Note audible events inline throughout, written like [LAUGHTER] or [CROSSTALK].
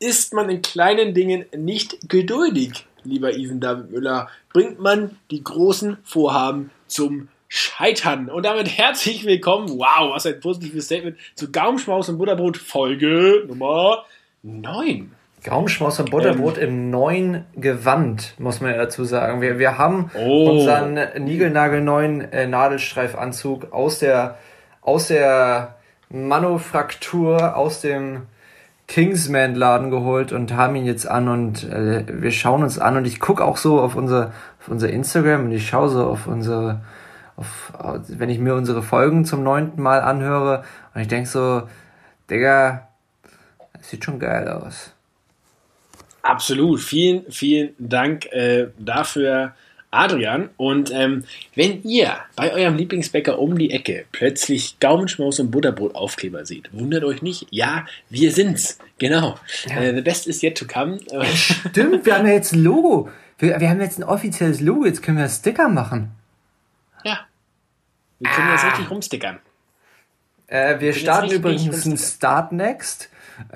Ist man in kleinen Dingen nicht geduldig, lieber Even David Müller, bringt man die großen Vorhaben zum Scheitern. Und damit herzlich willkommen, wow, was ein positives Statement, zu Gaumschmaus und Butterbrot Folge Nummer 9. Gaumschmaus und Butterbrot ähm, im neuen Gewand, muss man ja dazu sagen. Wir, wir haben oh. unseren niegelnagelneuen äh, Nadelstreifanzug aus der, aus der Manufaktur, aus dem Kingsman-Laden geholt und haben ihn jetzt an und äh, wir schauen uns an und ich gucke auch so auf unser, auf unser Instagram und ich schaue so auf unsere, auf, wenn ich mir unsere Folgen zum neunten Mal anhöre und ich denke so, Digga, das sieht schon geil aus. Absolut. Vielen, vielen Dank äh, dafür, Adrian. Und ähm, wenn ihr bei eurem Lieblingsbäcker um die Ecke plötzlich Gaumenschmaus und Butterbrot-Aufkleber seht, wundert euch nicht. Ja, wir sind's. Genau. Ja. Äh, the best is yet to come. [LAUGHS] Stimmt, wir haben ja jetzt ein Logo. Wir, wir haben jetzt ein offizielles Logo. Jetzt können wir Sticker machen. Ja. Wir können ah. jetzt richtig rumstickern. Äh, wir starten übrigens ein Start Next. [LAUGHS]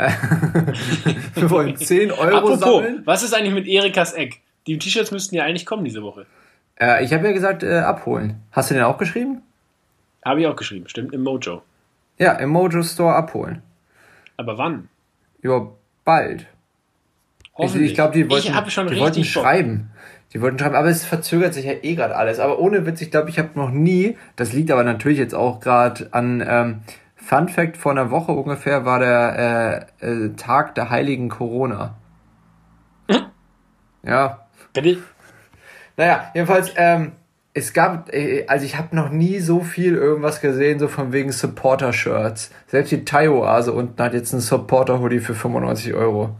wir wollen 10 [LAUGHS] Euro Apropos, sammeln. Was ist eigentlich mit Erikas Eck? Die T-Shirts müssten ja eigentlich kommen diese Woche. Äh, ich habe ja gesagt, äh, abholen. Hast du den auch geschrieben? Habe ich auch geschrieben, stimmt, im Mojo. Ja, im Mojo Store abholen. Aber wann? Ja, bald. Ich, ich glaube, die wollten, die wollten schreiben. Die wollten schreiben, aber es verzögert sich ja eh gerade alles. Aber ohne Witz, ich glaube, ich habe noch nie, das liegt aber natürlich jetzt auch gerade an, ähm, Fun Fact, vor einer Woche ungefähr war der äh, äh, Tag der heiligen Corona. Hm? Ja, Bitte? Naja, jedenfalls, ähm, es gab, äh, also ich habe noch nie so viel irgendwas gesehen, so von wegen Supporter-Shirts. Selbst die Thai-Oase unten hat jetzt einen Supporter-Hoodie für 95 Euro.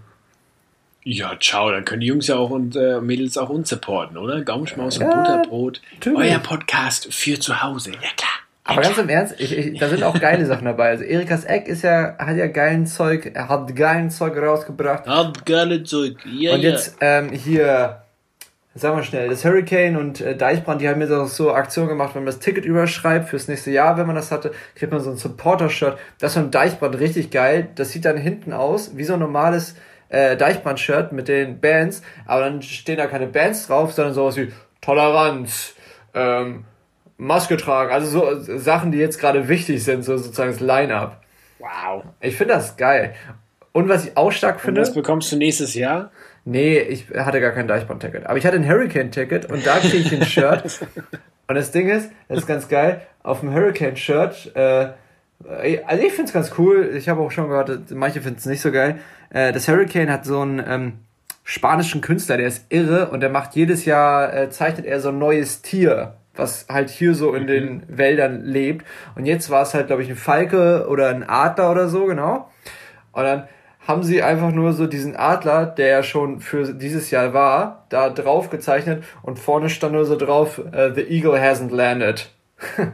Ja, ciao, dann können die Jungs ja auch und äh, Mädels auch uns supporten, oder? Gaumenschmaus ja, und Butterbrot. Natürlich. Euer Podcast für zu Hause. Ja, klar. Aber ganz im Ernst, ich, ich, da sind auch geile Sachen dabei. Also Erikas Eck ist ja, hat ja geilen Zeug, er hat geilen Zeug rausgebracht. Hat geile Zeug, ja, Und jetzt ähm, hier Sag mal schnell, das Hurricane und äh, Deichbrand, die haben mir so, so Aktionen gemacht, wenn man das Ticket überschreibt fürs nächste Jahr, wenn man das hatte, kriegt man so ein Supporter-Shirt. Das von Deichbrand richtig geil. Das sieht dann hinten aus wie so ein normales äh, Deichbrand-Shirt mit den Bands, aber dann stehen da keine Bands drauf, sondern sowas wie Toleranz, ähm, Maske tragen, also so Sachen, die jetzt gerade wichtig sind, so sozusagen das Line-Up. Wow. Ich finde das geil. Und was ich auch stark finde. Und das bekommst du nächstes Jahr? Nee, ich hatte gar kein Deichbrand-Ticket. Aber ich hatte ein Hurricane-Ticket und da kriege ich ein Shirt. [LAUGHS] und das Ding ist, das ist ganz geil, auf dem Hurricane-Shirt, äh, also ich finde es ganz cool, ich habe auch schon gehört, manche finden es nicht so geil. Äh, das Hurricane hat so einen ähm, spanischen Künstler, der ist irre und der macht jedes Jahr, äh, zeichnet er so ein neues Tier was halt hier so in den mhm. Wäldern lebt. Und jetzt war es halt, glaube ich, ein Falke oder ein Adler oder so, genau. Und dann haben sie einfach nur so diesen Adler, der ja schon für dieses Jahr war, da drauf gezeichnet und vorne stand nur so drauf, uh, The Eagle hasn't landed. [LAUGHS]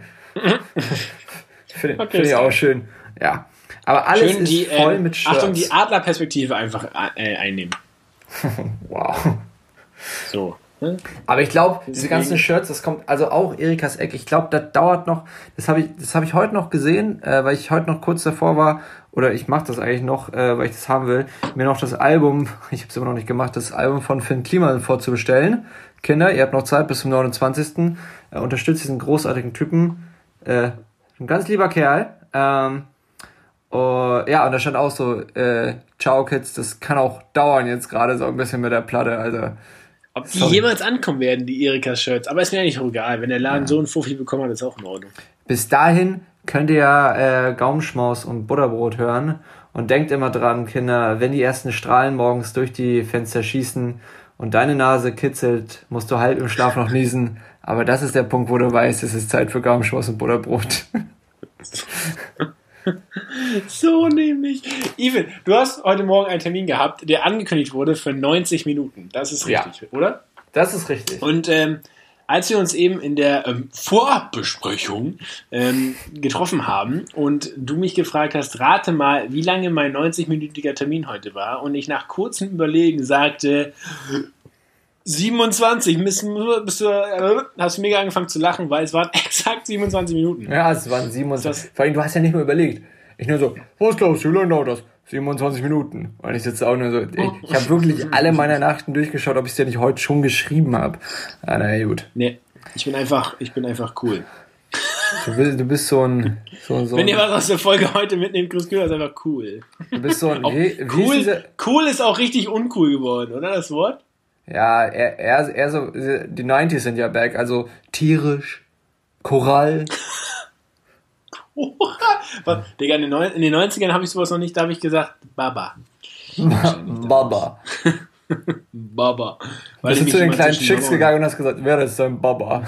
Finde okay, find ich auch schön. Ja. Aber alles schön ist voll äh, mit Shirts. Achtung, die Adlerperspektive einfach äh, einnehmen. [LAUGHS] wow. So. Hm? Aber ich glaube, diese ganzen Shirts, das kommt, also auch Erikas Eck, ich glaube, das dauert noch, das habe ich, das habe ich heute noch gesehen, äh, weil ich heute noch kurz davor war, oder ich mache das eigentlich noch, äh, weil ich das haben will, mir noch das Album, [LAUGHS] ich habe es immer noch nicht gemacht, das Album von Finn Kliman vorzubestellen. Kinder, ihr habt noch Zeit bis zum 29. Äh, unterstützt diesen großartigen Typen. Äh, ein ganz lieber Kerl. Ähm, uh, ja, und da stand auch so, äh, Ciao Kids, das kann auch dauern jetzt gerade so ein bisschen mit der Platte. Also ob die Sorry. jemals ankommen werden, die Erika-Shirts. Aber ist mir eigentlich auch egal. Wenn der Laden ja. so ein Fuffi bekommen hat, ist auch in Ordnung. Bis dahin könnt ihr ja äh, Gaumenschmaus und Butterbrot hören. Und denkt immer dran, Kinder, wenn die ersten Strahlen morgens durch die Fenster schießen und deine Nase kitzelt, musst du halt im Schlaf noch niesen. Aber das ist der Punkt, wo du weißt, es ist Zeit für Gaumenschmaus und Butterbrot. [LAUGHS] so nämlich. Even, du hast heute Morgen einen Termin gehabt, der angekündigt wurde für 90 Minuten. Das ist richtig, ja, oder? Das ist richtig. Und ähm, als wir uns eben in der ähm, Vorabbesprechung ähm, getroffen haben und du mich gefragt hast, rate mal, wie lange mein 90-minütiger Termin heute war und ich nach kurzem Überlegen sagte, 27, bist, bist äh, hast du mega angefangen zu lachen, weil es waren [LAUGHS] exakt 27 Minuten. Ja, es waren 27. Vor allem, du hast ja nicht mehr überlegt. Ich nur so, was glaubst du, wie lange dauert das? 27 Minuten. Und ich sitze auch nur so, ich, ich habe wirklich [LAUGHS] alle meine Nachrichten durchgeschaut, ob ich es dir nicht heute schon geschrieben habe. Ah, na gut. Nee, ich bin einfach, ich bin einfach cool. Du bist, du bist so ein. So, so Wenn ihr was aus der Folge heute mitnehmt, Chris Kühler ist einfach cool. Du bist so ein. [LAUGHS] Wie, wie cool, ist cool ist auch richtig uncool geworden, oder das Wort? Ja, er, er, er so, die 90s sind ja back, also tierisch, Korall. [LAUGHS] [LAUGHS] Was? Digga, in den, Neu in den 90ern habe ich sowas noch nicht, da habe ich gesagt, Baba. [LAUGHS] Baba. [LAUGHS] Baba. Weil Bist du zu den kleinen Chicks gegangen und hast gesagt, wer ist dein Baba?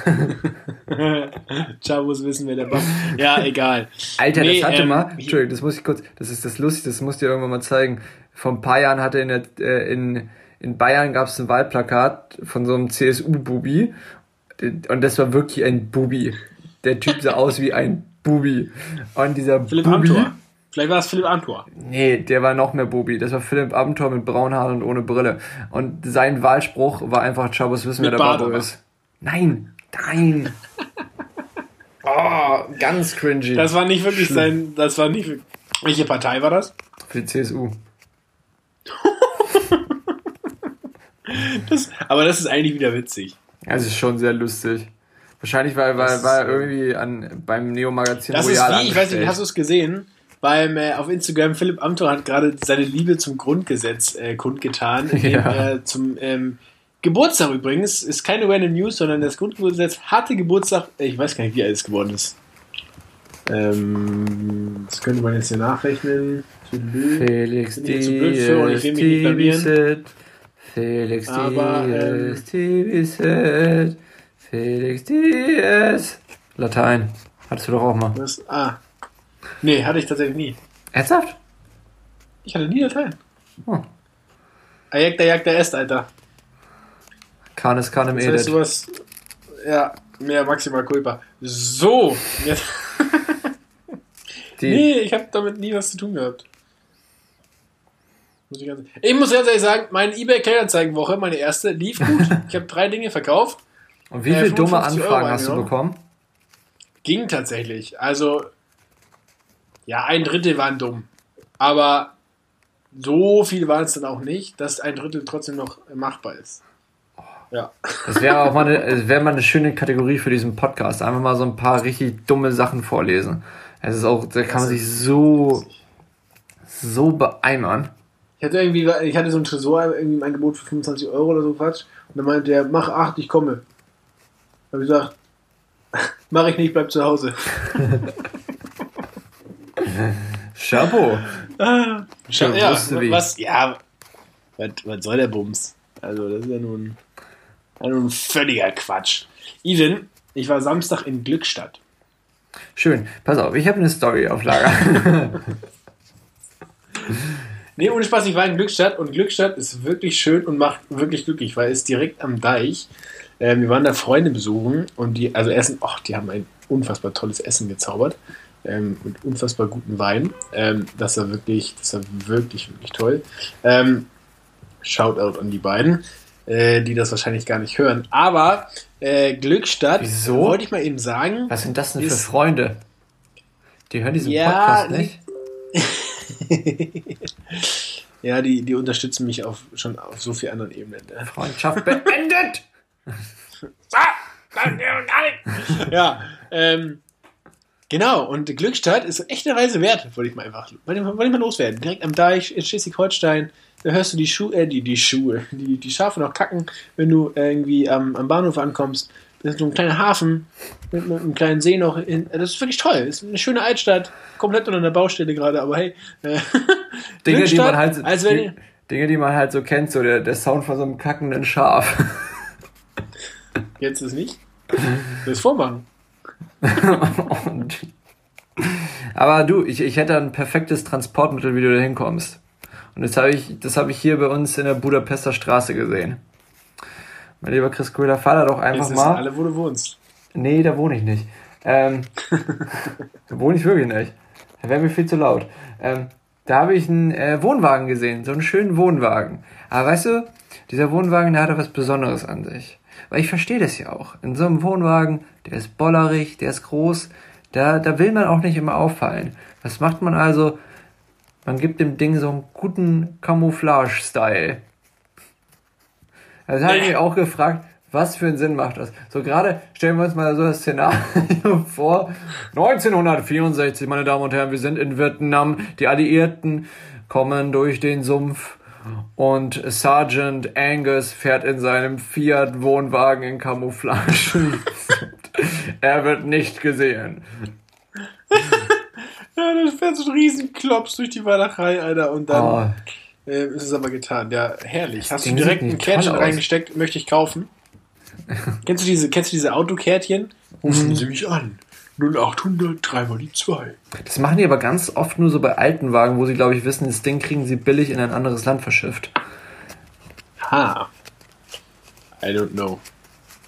Chavos wissen, wer der Baba Ja, egal. Alter, nee, das hatte ähm, mal, Entschuldigung, das muss ich kurz, das ist das Lustige, das muss ich dir irgendwann mal zeigen. Vor ein paar Jahren hatte in, der, äh, in, in Bayern gab es ein Wahlplakat von so einem CSU-Bubi und das war wirklich ein Bubi. Der Typ sah aus wie ein Bubi. Und dieser Philipp Bubi, Amthor. Vielleicht war es Philipp Amthor. Nee, der war noch mehr Bubi. Das war Philipp Amthor mit braunen Haaren und ohne Brille. Und sein Wahlspruch war einfach, Chabos wissen, wer der Babo ist. Nein, nein. [LAUGHS] oh, ganz cringy. Das war nicht wirklich Schlimm. sein, das war nicht, welche Partei war das? Für die CSU. [LAUGHS] das, aber das ist eigentlich wieder witzig. Das ist schon sehr lustig. Wahrscheinlich weil, weil, weil irgendwie an, beim Neo-Magazin Das Royal ist wie, ich weiß nicht, hast du es gesehen? Beim, äh, auf Instagram, Philipp Amthor hat gerade seine Liebe zum Grundgesetz äh, kundgetan, [LAUGHS] indem ja. er zum ähm, Geburtstag übrigens, ist keine random News, sondern das Grundgesetz hatte Geburtstag, ich weiß gar nicht, wie alt es geworden ist. Ähm, das könnte man jetzt hier nachrechnen. Felix Diaz, Felix Diaz, Felix Diaz. Latein. Hattest du doch auch mal. Das, ah. Nee, hatte ich tatsächlich nie. Ernsthaft? Ich hatte nie Latein. Oh. Ajekta, jagda est, Alter. Canis canem edit. Weißt du was? Ja, mehr maximal culpa. So. Jetzt. nee, ich habe damit nie was zu tun gehabt. Ich muss ganz ehrlich sagen, meine eBay Kleinanzeigenwoche, meine erste, lief gut. [LAUGHS] ich habe drei Dinge verkauft. Und wie viele äh, dumme Anfragen hast du bekommen? Ging tatsächlich. Also, ja, ein Drittel waren dumm. Aber so viel waren es dann auch nicht, dass ein Drittel trotzdem noch machbar ist. Ja. Das wäre auch mal eine, wär mal eine schöne Kategorie für diesen Podcast. Einfach mal so ein paar richtig dumme Sachen vorlesen. Es ist auch, da kann man sich so, so beeimern. Ich hatte irgendwie, ich hatte so ein Tresor irgendwie im Angebot für 25 Euro oder so Quatsch. Und dann meinte der, mach acht, ich komme. Habe ich gesagt, mache ich nicht, bleib zu Hause. Chapeau. Ah, ja, ja was, ja, was, was soll der Bums? Also, das ist ja nun, ja nun völliger Quatsch. Even, ich war Samstag in Glückstadt. Schön. Pass auf, ich habe eine Story auf Lager. [LAUGHS] nee, ohne Spaß, ich war in Glückstadt und Glückstadt ist wirklich schön und macht wirklich glücklich, weil es direkt am Deich. Ähm, wir waren da Freunde besuchen und die, also Essen, ach, die haben ein unfassbar tolles Essen gezaubert. Ähm, mit unfassbar guten Wein. Ähm, das war wirklich, das war wirklich, wirklich toll. Ähm, Shoutout an die beiden, äh, die das wahrscheinlich gar nicht hören. Aber äh, Glückstadt, Wieso? wollte ich mal eben sagen. Was sind das denn ist, für Freunde? Die hören diesen ja, Podcast nicht. [LAUGHS] ja, die, die unterstützen mich auf, schon auf so vielen anderen Ebenen. Ne? Freundschaft beendet! [LAUGHS] ja, ähm, genau. Und Glückstadt ist echt eine Reise wert, wollte ich mal einfach, wollte ich mal, wollte ich mal loswerden. Direkt am Deich in Schleswig-Holstein. Da hörst du die Schuhe, äh, die, die Schuhe, die, die Schafe noch kacken, wenn du irgendwie am, am Bahnhof ankommst. Das ist so ein kleiner Hafen mit, mit einem kleinen See noch. In, das ist wirklich toll. Das ist eine schöne Altstadt, komplett unter der Baustelle gerade, aber hey. Äh, [LAUGHS] Dinge, die man halt, Dinge, die man halt so kennt, so der, der Sound von so einem kackenden Schaf. Jetzt ist nicht. Das vormachen. [LAUGHS] Aber du, ich, ich hätte ein perfektes Transportmittel, wie du da hinkommst. Und das habe ich, das habe ich hier bei uns in der Budapester Straße gesehen. Mein lieber Chris Köhler, fahr da doch einfach Jetzt mal. alle, wo du wohnst. Nee, da wohne ich nicht. Ähm, [LAUGHS] da wohne ich wirklich nicht. Da wäre mir viel zu laut. Ähm, da habe ich einen äh, Wohnwagen gesehen, so einen schönen Wohnwagen. Aber weißt du, dieser Wohnwagen, der hat was Besonderes an sich. Weil ich verstehe das ja auch. In so einem Wohnwagen, der ist bollerig, der ist groß, da, da will man auch nicht immer auffallen. Was macht man also? man gibt dem Ding so einen guten Camouflage-Style. Also habe ich mich auch gefragt, was für einen Sinn macht das? So gerade stellen wir uns mal so das Szenario [LAUGHS] vor. 1964, meine Damen und Herren, wir sind in Vietnam. Die Alliierten kommen durch den Sumpf und Sergeant Angus fährt in seinem Fiat Wohnwagen in Camouflage. [LAUGHS] er wird nicht gesehen. [LAUGHS] ja, dann fährt so ein Riesenklops durch die Walachei, Alter, und dann oh. äh, ist es aber getan. Ja, herrlich. Hast du direkt ein Kärtchen reingesteckt, möchte ich kaufen. [LAUGHS] kennst, du diese, kennst du diese Autokärtchen? Rufen mhm. Sie mich an. 0800, dreimal die zwei. Das machen die aber ganz oft nur so bei alten Wagen, wo sie, glaube ich, wissen, das Ding kriegen sie billig in ein anderes Land verschifft. Ha. I don't know.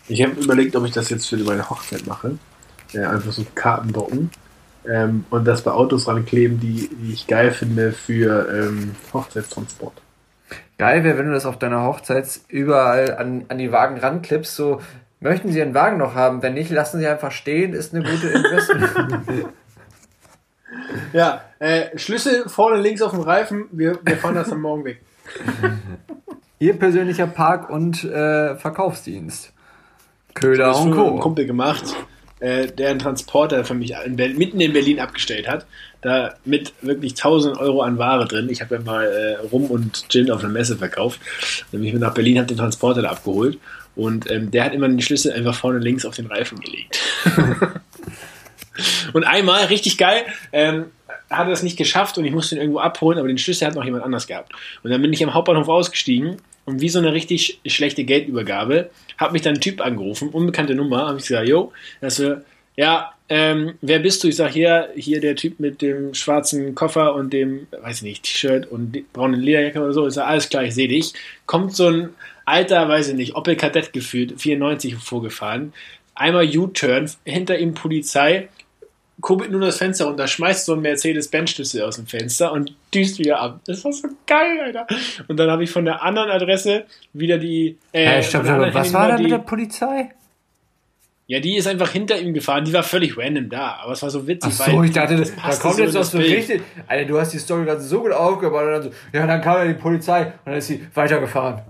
Ich habe überlegt, ob ich das jetzt für meine Hochzeit mache. Ja, einfach so Karten docken ähm, und das bei Autos rankleben, die, die ich geil finde für ähm, Hochzeitstransport. Geil wäre, wenn du das auf deiner Hochzeit überall an, an die Wagen ranklippst, so möchten Sie einen Wagen noch haben? Wenn nicht, lassen Sie einfach stehen, ist eine gute Investment. [LAUGHS] ja, äh, Schlüssel vorne links auf dem Reifen, wir, wir fahren das dann morgen weg. Ihr persönlicher Park- und äh, Verkaufsdienst. Köhler und Co. Ein Kumpel gemacht äh, der einen Transporter für mich in mitten in Berlin abgestellt hat. Da mit wirklich 1000 Euro an Ware drin. Ich habe ja mal äh, Rum und Gin auf einer Messe verkauft. Dann bin ich nach Berlin, habe den Transporter da abgeholt. Und ähm, der hat immer den Schlüssel einfach vorne links auf den Reifen gelegt. [LAUGHS] und einmal, richtig geil, ähm, hat er das nicht geschafft und ich musste ihn irgendwo abholen, aber den Schlüssel hat noch jemand anders gehabt. Und dann bin ich am Hauptbahnhof ausgestiegen und wie so eine richtig schlechte Geldübergabe hat mich dann ein Typ angerufen, unbekannte Nummer, habe ich gesagt, yo, also, ja, ähm, wer bist du? Ich sage, hier, hier der Typ mit dem schwarzen Koffer und dem, weiß ich nicht, T-Shirt und braunen Lederjacke oder so. Ich sage, alles klar, ich sehe dich. Kommt so ein alter, weiß ich nicht, Opel Kadett gefühlt, 94 vorgefahren. Einmal U-Turn, hinter ihm Polizei, kurbelt nur das Fenster runter, schmeißt so einen Mercedes-Benz-Schlüssel aus dem Fenster und düst wieder ab. Das war so geil, Alter. Und dann habe ich von der anderen Adresse wieder die. Äh, hey, stopp, stopp, was war da mit der Polizei? Ja, die ist einfach hinter ihm gefahren. Die war völlig random da. Aber es war so witzig. Ach so, weil ich dachte, das, da kommt jetzt so richtig. Alter, du hast die Story gerade so gut aufgebaut. Und dann so, ja, dann kam ja die Polizei und dann ist sie weitergefahren.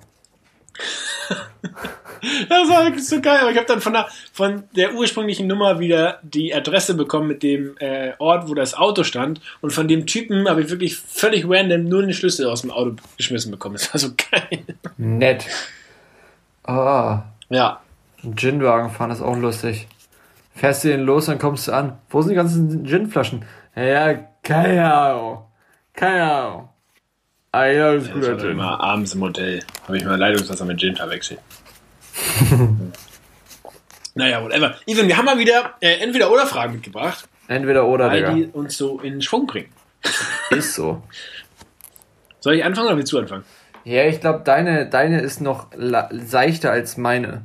[LAUGHS] Das war wirklich so geil. Aber ich habe dann von der, von der ursprünglichen Nummer wieder die Adresse bekommen mit dem äh, Ort, wo das Auto stand. Und von dem Typen habe ich wirklich völlig random nur den Schlüssel aus dem Auto geschmissen bekommen. [LAUGHS] Das war so geil. Nett. Ah. Ja. Ginwagen fahren ist auch lustig. Fährst du den los, dann kommst du an. Wo sind die ganzen Ginflaschen? Ja, keine Ahnung. Keine Ahnung. Ah, ja, das ist gut. Ich immer abends im Hotel. Habe ich mal Leitungswasser mit Gin verwechselt. [LAUGHS] naja, whatever. Even, wir haben mal wieder äh, entweder oder Fragen mitgebracht. Entweder oder, Weil Digga. die uns so in Schwung bringen. [LAUGHS] Ist so. Soll ich anfangen oder willst du anfangen? Ja, ich glaube, deine, deine ist noch seichter als meine.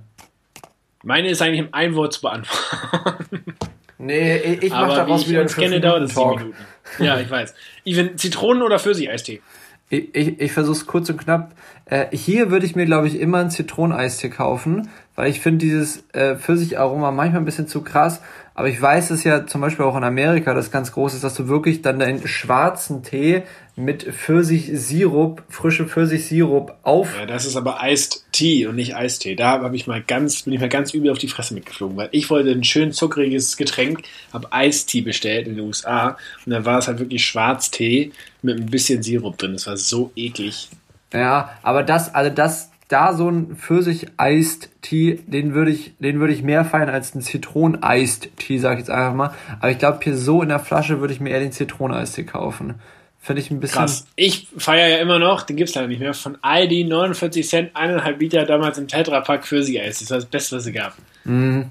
Meine ist eigentlich im Einwort zu beantworten. [LAUGHS] Nee, ich mache daraus wieder einen kenne, dauert es sieben Minuten. Ja, ich weiß. Even, Zitronen- oder Pfirsicheistee? Ich, ich, ich versuche es kurz und knapp. Äh, hier würde ich mir, glaube ich, immer einen Zitroneneistee kaufen, weil ich finde dieses äh, Pfirsicharoma manchmal ein bisschen zu krass. Aber ich weiß es ja zum Beispiel auch in Amerika, das ganz groß ist, dass du wirklich dann deinen schwarzen Tee mit Pfirsichsirup, frische Pfirsichsirup auf. Ja, das ist aber Iced Tea und nicht Eistee. Da habe ich mal ganz, bin ich mal ganz übel auf die Fresse mitgeflogen, weil ich wollte ein schön zuckriges Getränk, habe Iced Tea bestellt in den USA und dann war es halt wirklich Schwarztee mit ein bisschen Sirup drin. Das war so eklig. Ja, aber das, also das, da so ein Pfirsich-Eist-Tee, den würde ich, den würde ich mehr feiern als ein Zitronen-Eist-Tee, sag ich jetzt einfach mal. Aber ich glaube, hier so in der Flasche würde ich mir eher den Zitronen-Eistee kaufen. Finde ich ein bisschen. Krass. Ich feiere ja immer noch, den gibt es leider nicht mehr, von Aldi 49 Cent, eineinhalb Liter damals im Tetrapack Pfirsich-Eis. Das war das Beste, was es gab. Mhm.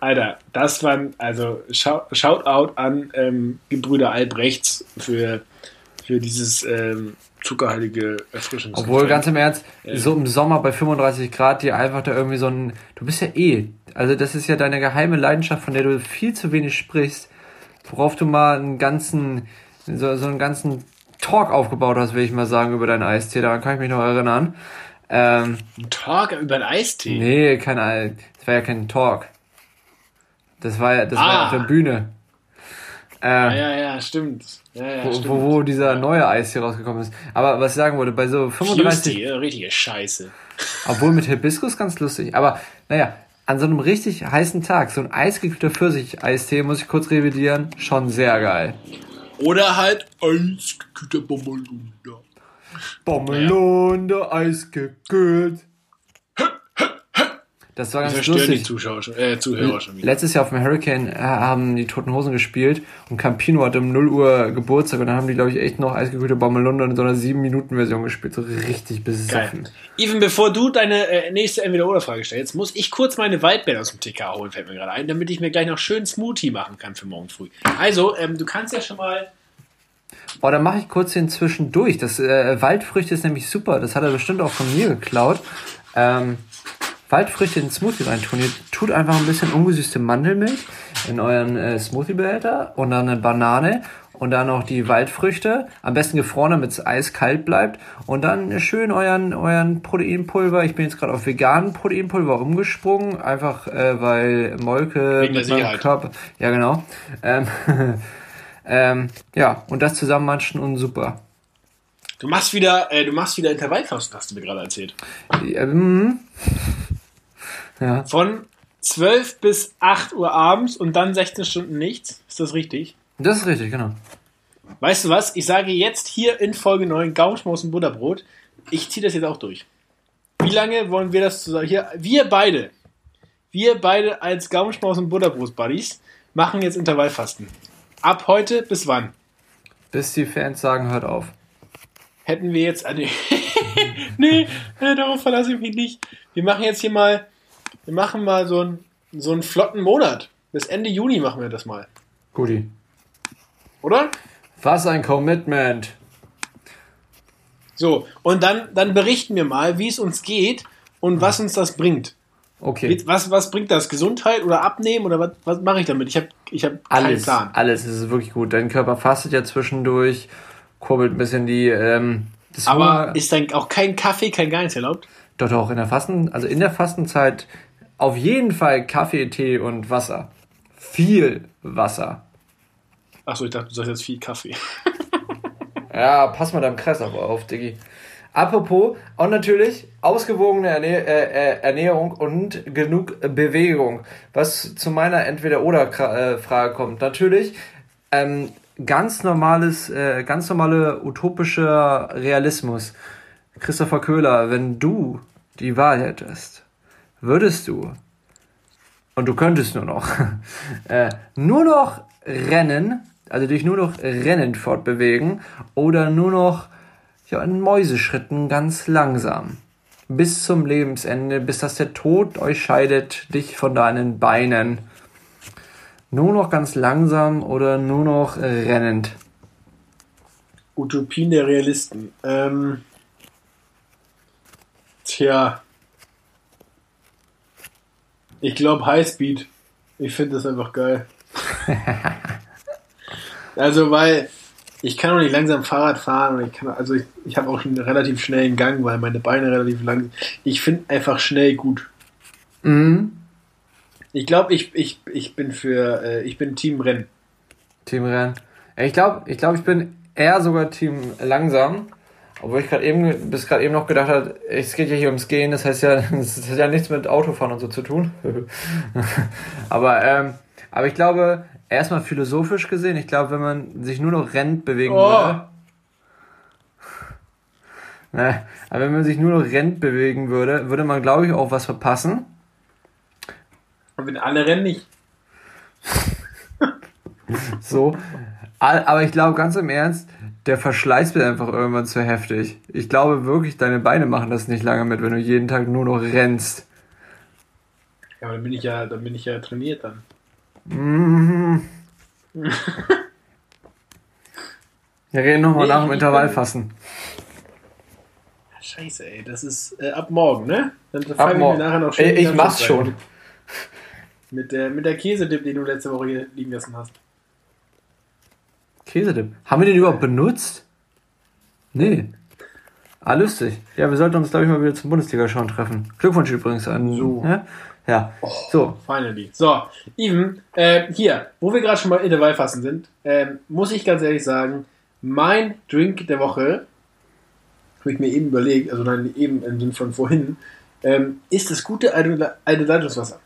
Alter, das waren, also Shoutout an ähm, Gebrüder Albrechts für, für dieses ähm, zuckerhaltige Erfrischungs. Obwohl, ganz im Ernst, ähm, so im Sommer bei 35 Grad dir einfach da irgendwie so ein. Du bist ja eh. Also, das ist ja deine geheime Leidenschaft, von der du viel zu wenig sprichst, worauf du mal einen ganzen, so, so einen ganzen Talk aufgebaut hast, will ich mal sagen, über deinen Eistee. Daran kann ich mich noch erinnern. Ähm, ein Talk über einen Eistee? Nee, kein, das war ja kein Talk. Das war ja, das ah. war ja auf der Bühne. Äh, ja, ja, ja, stimmt. Ja, ja, wo, stimmt. Wo, wo dieser neue Eis hier rausgekommen ist. Aber was ich sagen wollte, bei so 35. Fusty, richtige Scheiße. Obwohl mit Hibiskus ganz lustig. Aber naja, an so einem richtig heißen Tag, so ein eisgekühlter Pfirsich-Eistee, muss ich kurz revidieren, schon sehr geil. Oder halt eisgekühlter Bommelunder. Bommelunder, ja. eisgekühlt. Das war ganz lustig. Die Zuschauer schon, äh, Zuhörer schon wieder. Letztes Jahr auf dem Hurricane äh, haben die Toten Hosen gespielt und Campino hatte um 0 Uhr Geburtstag und dann haben die, glaube ich, echt noch eisgekühlte Bommelunder in so einer 7-Minuten-Version gespielt. So richtig besoffen. Even, bevor du deine äh, nächste Entweder-Oder-Frage stellst, muss ich kurz meine Waldbeeren aus dem TK holen, fällt mir gerade ein, damit ich mir gleich noch schön Smoothie machen kann für morgen früh. Also, ähm, du kannst ja schon mal Oh, dann mache ich kurz den zwischendurch. Das äh, Waldfrüchte ist nämlich super. Das hat er bestimmt auch von mir geklaut. Ähm, Waldfrüchte in den Smoothie reintun. Ihr tut einfach ein bisschen ungesüßte Mandelmilch in euren äh, Smoothie-Behälter und dann eine Banane und dann noch die Waldfrüchte, am besten gefroren, damit es eiskalt bleibt. Und dann schön euren, euren Proteinpulver, ich bin jetzt gerade auf veganen Proteinpulver umgesprungen, einfach äh, weil Molke Wegen mit meinem Körper, ja genau, ähm, [LAUGHS] ähm, ja, und das zusammenmatschen und super. Du machst wieder, äh, du machst wieder Intervallfasten, hast du mir gerade erzählt. Ähm, ja. Von 12 bis 8 Uhr abends und dann 16 Stunden nichts. Ist das richtig? Das ist richtig, genau. Weißt du was? Ich sage jetzt hier in Folge 9 Gaumenschmaus und Butterbrot. Ich ziehe das jetzt auch durch. Wie lange wollen wir das zusammen? Hier, wir beide, wir beide als Gaumenschmaus und Butterbrot-Buddies machen jetzt Intervallfasten. Ab heute bis wann? Bis die Fans sagen, hört auf. Hätten wir jetzt. Nee, [LAUGHS] nee, darauf verlasse ich mich nicht. Wir machen jetzt hier mal wir machen mal so einen, so einen flotten Monat. Bis Ende Juni machen wir das mal. Guti. Oder? Was ein Commitment. So, und dann, dann berichten wir mal, wie es uns geht und was uns das bringt. Okay. Was, was bringt das? Gesundheit oder Abnehmen oder was, was mache ich damit? Ich habe ich hab keinen Plan. Alles ist wirklich gut. Dein Körper fastet ja zwischendurch, kurbelt ein bisschen die. Ähm, Aber Hunger. ist dann auch kein Kaffee, kein gar nichts erlaubt? Doch, doch, in der Fasten, also in der Fastenzeit auf jeden Fall Kaffee, Tee und Wasser. Viel Wasser. Achso, ich dachte, du sagst jetzt viel Kaffee. [LAUGHS] ja, pass mal deinem Kreislauf auf, Diggi. Apropos, und natürlich ausgewogene Ernähr äh, äh, Ernährung und genug Bewegung. Was zu meiner Entweder-Oder-Frage kommt. Natürlich, ähm, ganz normales, äh, ganz normale utopischer Realismus. Christopher Köhler, wenn du die Wahl hättest, würdest du, und du könntest nur noch, [LAUGHS] äh, nur noch rennen, also dich nur noch rennend fortbewegen oder nur noch ja, in Mäuseschritten ganz langsam. Bis zum Lebensende, bis dass der Tod euch scheidet, dich von deinen Beinen. Nur noch ganz langsam oder nur noch rennend. Utopien der Realisten. Ähm, tja, ich glaube Highspeed. Ich finde das einfach geil. [LAUGHS] also, weil ich kann auch nicht langsam Fahrrad fahren und ich kann, also ich, ich habe auch schon einen relativ schnellen Gang, weil meine Beine relativ lang sind. Ich finde einfach schnell gut. Mhm. Ich glaube, ich, ich, ich bin für, äh, ich bin Team Rennen. Team Rennen. Ich glaube, ich glaube, ich bin eher sogar Team langsam. Obwohl ich gerade eben, bis gerade eben noch gedacht habe, es geht ja hier ums Gehen, das heißt ja, [LAUGHS] das hat ja nichts mit Autofahren und so zu tun. [LAUGHS] aber, ähm, aber ich glaube, erstmal philosophisch gesehen, ich glaube, wenn man sich nur noch rennt bewegen oh. würde. [LAUGHS] Ne, aber wenn man sich nur noch rennt bewegen würde, würde man, glaube ich, auch was verpassen. Und wenn alle rennen nicht. so. Aber ich glaube ganz im Ernst, der Verschleiß wird einfach irgendwann zu heftig. Ich glaube wirklich, deine Beine machen das nicht lange mit, wenn du jeden Tag nur noch rennst. Ja, aber dann bin ich ja, dann bin ich ja trainiert dann. Mhm. [LAUGHS] Wir reden nochmal nee, nach dem Intervallfassen. Scheiße, ey, das ist äh, ab morgen, ne? Dann ab morgen. Wir nachher noch schön ich mach's schon. Mit der, mit der Käsedip, den du letzte Woche hier liegen lassen hast. Käsedip. Haben wir den überhaupt benutzt? Nee. Ah, lustig. Ja, wir sollten uns, glaube ich, mal wieder zum Bundesliga-Schauen treffen. Glückwunsch übrigens an so. ja, Ja. Oh, so. Finally. So, Even, äh, hier, wo wir gerade schon mal Intervallfassen sind, äh, muss ich ganz ehrlich sagen, mein Drink der Woche, habe ich mir eben überlegt, also nein, eben im Sinn von vorhin, ähm, ist das gute alte Leitungswasser.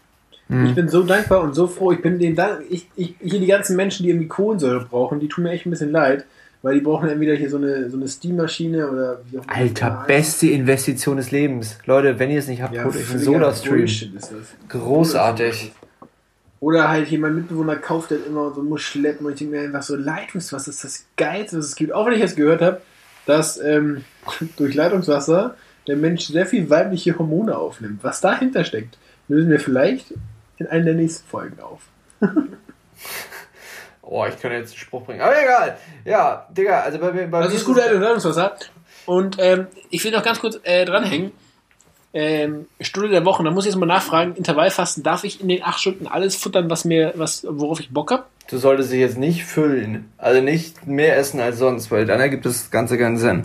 Mhm. Ich bin so dankbar und so froh. Ich bin den Dank, ich, ich, hier die ganzen Menschen, die irgendwie Kohlensäure brauchen, die tun mir echt ein bisschen leid, weil die brauchen entweder hier so eine, so eine Steammaschine oder wie auch immer. Alter, beste Investition des Lebens. Leute, wenn ihr es nicht habt, ja, holt euch einen Soda-Stream. Großartig. Oder halt hier mein Mitbewohner kauft halt immer so muss schleppen und ich denke mir einfach so, Leitungswasser ist das Geilste, was es gibt. Auch wenn ich jetzt gehört habe, dass ähm, [LAUGHS] durch Leitungswasser der Mensch sehr viel weibliche Hormone aufnimmt. Was dahinter steckt, lösen wir vielleicht in einer der nächsten Folgen auf. [LAUGHS] oh, ich könnte jetzt einen Spruch bringen. Aber egal. Ja, Digga, also bei, bei Das ist gut, Leitungswasser. Und ähm, ich will noch ganz kurz äh, dranhängen. Ähm, Stunde der Woche, da muss ich jetzt mal nachfragen, Intervallfasten, darf ich in den acht Stunden alles futtern, was mir, was, worauf ich Bock habe? Du solltest dich jetzt nicht füllen. Also nicht mehr essen als sonst, weil dann ergibt das Ganze keinen Sinn.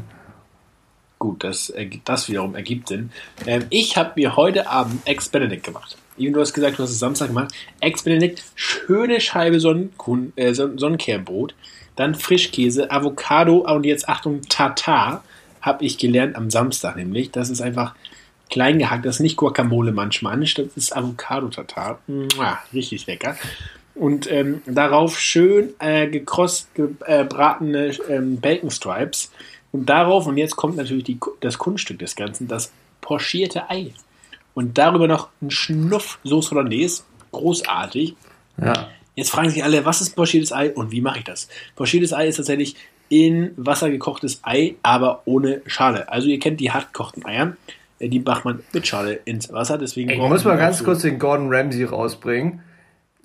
Gut, das, das wiederum ergibt Sinn. Ähm, ich habe mir heute Abend Ex Benedict gemacht. Eben du hast gesagt, du hast es Samstag gemacht. Ex Benedict, schöne Scheibe Sonnenkuchen, äh, Sonnenkernbrot, dann Frischkäse, Avocado und jetzt Achtung, Tartar habe ich gelernt am Samstag nämlich. Das ist einfach klein gehackt, das ist nicht Guacamole manchmal, das ist Avocado-Tartar. Richtig lecker. Und ähm, darauf schön äh, gekross gebratene äh, ähm, Bacon Stripes und darauf, und jetzt kommt natürlich die, das Kunststück des Ganzen, das pochierte Ei. Und darüber noch ein Schnuff Sauce Hollandaise. Großartig. Ja. Jetzt fragen sich alle, was ist pochiertes Ei und wie mache ich das? Pochiertes Ei ist tatsächlich in Wasser gekochtes Ei, aber ohne Schale. Also ihr kennt die hart gekochten Eier. Äh, die macht man mit Schale ins Wasser. Deswegen ich muss mal ganz kurz den Gordon Ramsay rausbringen.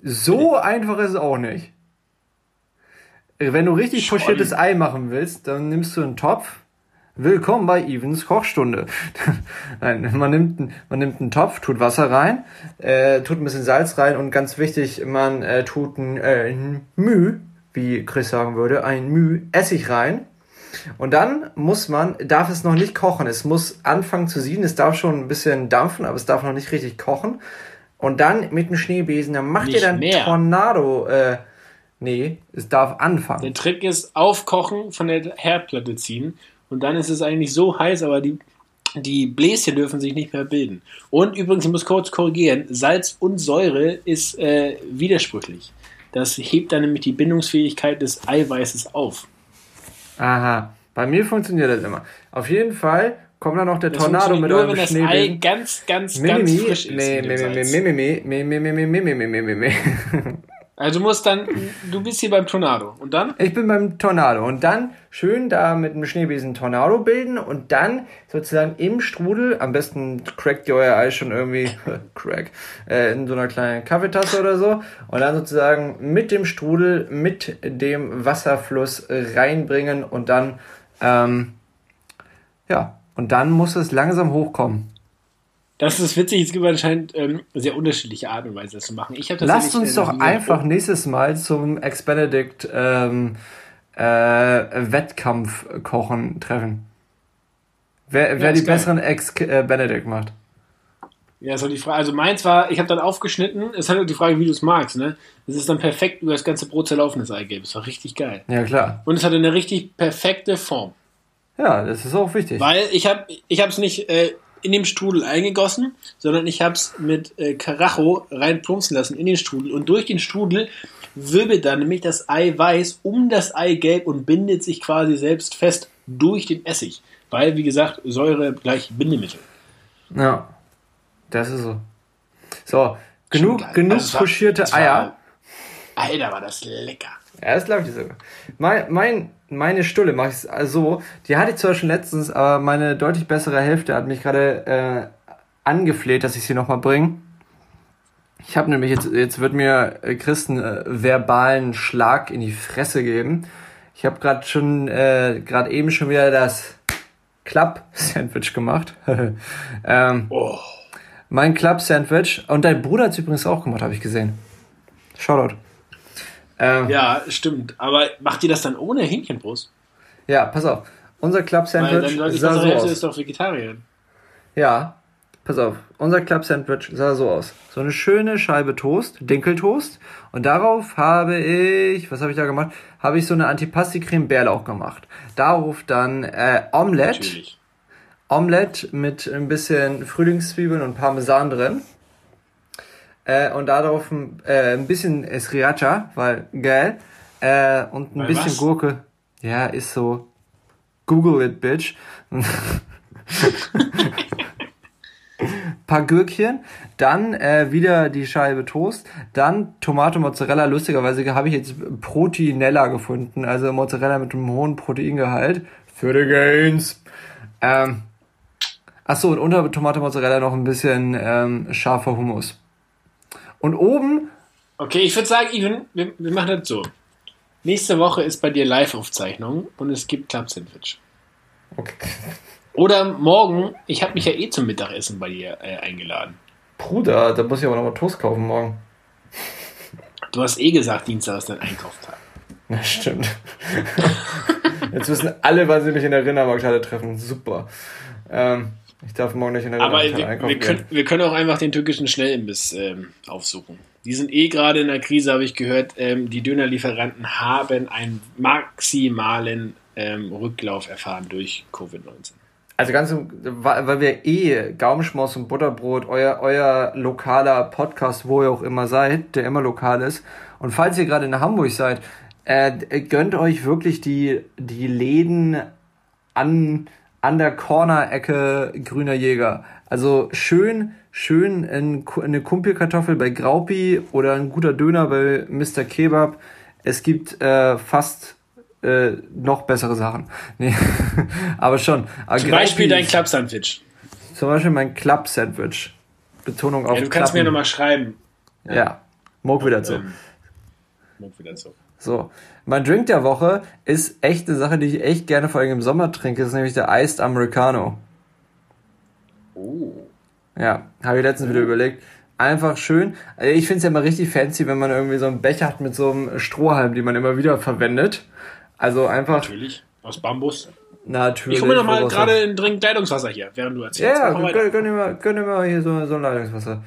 So einfach ist es auch nicht. Wenn du richtig pochiertes Ei machen willst, dann nimmst du einen Topf. Willkommen bei Evans Kochstunde. [LAUGHS] Nein, man nimmt, man nimmt einen Topf, tut Wasser rein, äh, tut ein bisschen Salz rein und ganz wichtig, man äh, tut ein, äh, ein Müh, wie Chris sagen würde, ein Müh Essig rein. Und dann muss man, darf es noch nicht kochen. Es muss anfangen zu sieden. Es darf schon ein bisschen dampfen, aber es darf noch nicht richtig kochen. Und dann mit dem Schneebesen, dann macht ihr dann mehr. Tornado, äh, Nee, es darf anfangen. Der Trick ist aufkochen, von der Herdplatte ziehen und dann ist es eigentlich so heiß, aber die, die Bläschen dürfen sich nicht mehr bilden. Und übrigens, ich muss kurz korrigieren, Salz und Säure ist äh, widersprüchlich. Das hebt dann nämlich die Bindungsfähigkeit des Eiweißes auf. Aha, bei mir funktioniert das immer. Auf jeden Fall kommt dann noch der das Tornado mit nur, eurem wenn das Ei ganz, ganz, ganz frisch ist. Also du musst dann, du bist hier beim Tornado und dann? Ich bin beim Tornado und dann schön da mit dem Schneebesen Tornado bilden und dann sozusagen im Strudel, am besten crackt ihr euer Ei schon irgendwie, [LAUGHS] crack, äh, in so einer kleinen Kaffeetasse oder so und dann sozusagen mit dem Strudel, mit dem Wasserfluss reinbringen und dann, ähm, ja, und dann muss es langsam hochkommen. Das ist witzig, es gibt anscheinend ähm, sehr unterschiedliche Arten und Weise, das zu machen. Ich Lasst uns doch einfach nächstes Mal zum Ex-Benedict ähm, äh, Wettkampf kochen treffen. Wer, ja, wer die geil. besseren Ex-Benedict macht. Ja, so die Frage. Also meins war, ich habe dann aufgeschnitten. Es ist halt die Frage, wie du es magst. Ne, es ist dann perfekt über das ganze Brot zerlaufenes Eigelb. Es war richtig geil. Ja klar. Und es hatte eine richtig perfekte Form. Ja, das ist auch wichtig. Weil ich habe, ich habe es nicht äh, in dem Strudel eingegossen, sondern ich habe es mit äh, Karacho reinplumpsen lassen in den Strudel und durch den Strudel wirbelt dann nämlich das Eiweiß um das Eigelb und bindet sich quasi selbst fest durch den Essig. Weil, wie gesagt, Säure gleich Bindemittel. Ja, das ist so. So, genug, genug also pochierte Eier. Alter, war das lecker. Ja, das glaube ich sogar. Mein, mein, meine Stulle mache ich so. Also, die hatte ich zwar schon letztens, aber meine deutlich bessere Hälfte hat mich gerade äh, angefleht, dass ich sie nochmal bringe. Ich habe nämlich jetzt, jetzt wird mir äh, Christen äh, verbalen Schlag in die Fresse geben. Ich habe gerade schon, äh, gerade eben schon wieder das Club-Sandwich gemacht. [LAUGHS] ähm, oh. Mein Club-Sandwich. Und dein Bruder hat es übrigens auch gemacht, habe ich gesehen. Shoutout. Ähm, ja, stimmt. Aber macht ihr das dann ohne Hähnchenbrust? Ja, pass auf. Unser Club Sandwich Weil dann, sah so aus. ist doch Vegetarier. Ja, pass auf, unser Club Sandwich sah so aus. So eine schöne Scheibe Toast, Dinkeltoast. Und darauf habe ich, was habe ich da gemacht? Habe ich so eine Antipasti-Creme Bärlauch gemacht. Darauf dann äh, Omelette. Natürlich. Omelette mit ein bisschen Frühlingszwiebeln und Parmesan drin. Äh, und darauf äh, ein bisschen Sriracha, weil geil. Äh, und ein weil bisschen was? Gurke. Ja, ist so. Google it, bitch. paar Gürkchen, dann äh, wieder die Scheibe Toast, dann Tomate Mozzarella. Lustigerweise habe ich jetzt Proteinella gefunden, also Mozzarella mit einem hohen Proteingehalt für die Gains. Ähm, achso, und unter Tomate Mozzarella noch ein bisschen ähm, scharfer Hummus. Und oben. Okay, ich würde sagen, Even, wir, wir machen das so. Nächste Woche ist bei dir Live-Aufzeichnung und es gibt Club Sandwich. Okay. Oder morgen, ich habe mich ja eh zum Mittagessen bei dir äh, eingeladen. Bruder, da muss ich aber noch mal Toast kaufen morgen. Du hast eh gesagt, Dienstag ist dein Einkaufstag. Na, stimmt. Jetzt wissen alle, wann sie mich in der Rindermarkthalle treffen. Super. Ähm, ich darf morgen nicht in der Rindermarkthalle wir, einkaufen. Wir können, wir können auch einfach den türkischen Schnellimbiss ähm, aufsuchen. Die sind eh gerade in der Krise, habe ich gehört. Ähm, die Dönerlieferanten haben einen maximalen ähm, Rücklauf erfahren durch Covid-19. Also ganz, weil wir eh Gaumenschmaus und Butterbrot, euer, euer lokaler Podcast, wo ihr auch immer seid, der immer lokal ist. Und falls ihr gerade in Hamburg seid, äh, gönnt euch wirklich die, die Läden an, an der Corner-Ecke Grüner Jäger. Also schön, schön in, eine Kumpelkartoffel bei Graupi oder ein guter Döner bei Mr. Kebab. Es gibt äh, fast äh, noch bessere Sachen. [LAUGHS] Nee, aber schon. Aber zum Beispiel dein Club-Sandwich. Zum Beispiel mein Club-Sandwich. Betonung auf Ja, du kannst Klappen. mir nochmal schreiben. Ja, ja. Mog wieder zu. Ähm, Mog wieder zu. So, mein Drink der Woche ist echt eine Sache, die ich echt gerne vor allem im Sommer trinke. Das ist nämlich der Iced Americano. Oh. Ja, habe ich letztens wieder überlegt. Einfach schön. Ich finde es ja immer richtig fancy, wenn man irgendwie so einen Becher hat mit so einem Strohhalm, die man immer wieder verwendet. Also einfach. Natürlich. Aus Bambus. Natürlich. Ich hole mir noch mal gerade einen Drink Leitungswasser hier, während du erzählst. Ja, ja gönn, gönn, dir mal, gönn dir mal hier so, so ein Leitungswasser.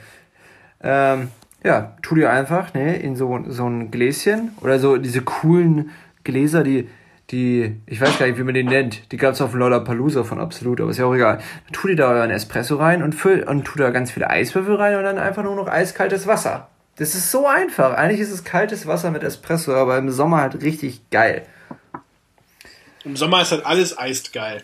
Ähm, ja, tu dir einfach, ne, in so, so ein Gläschen oder so diese coolen Gläser, die, die, ich weiß gar nicht, wie man den nennt. Die gab's auf dem Lollapalooza von Absolut, aber ist ja auch egal. Tu dir da euren Espresso rein und füll, und tu da ganz viele Eiswürfel rein und dann einfach nur noch eiskaltes Wasser. Das ist so einfach. Eigentlich ist es kaltes Wasser mit Espresso, aber im Sommer halt richtig geil. Im Sommer ist halt alles eist geil.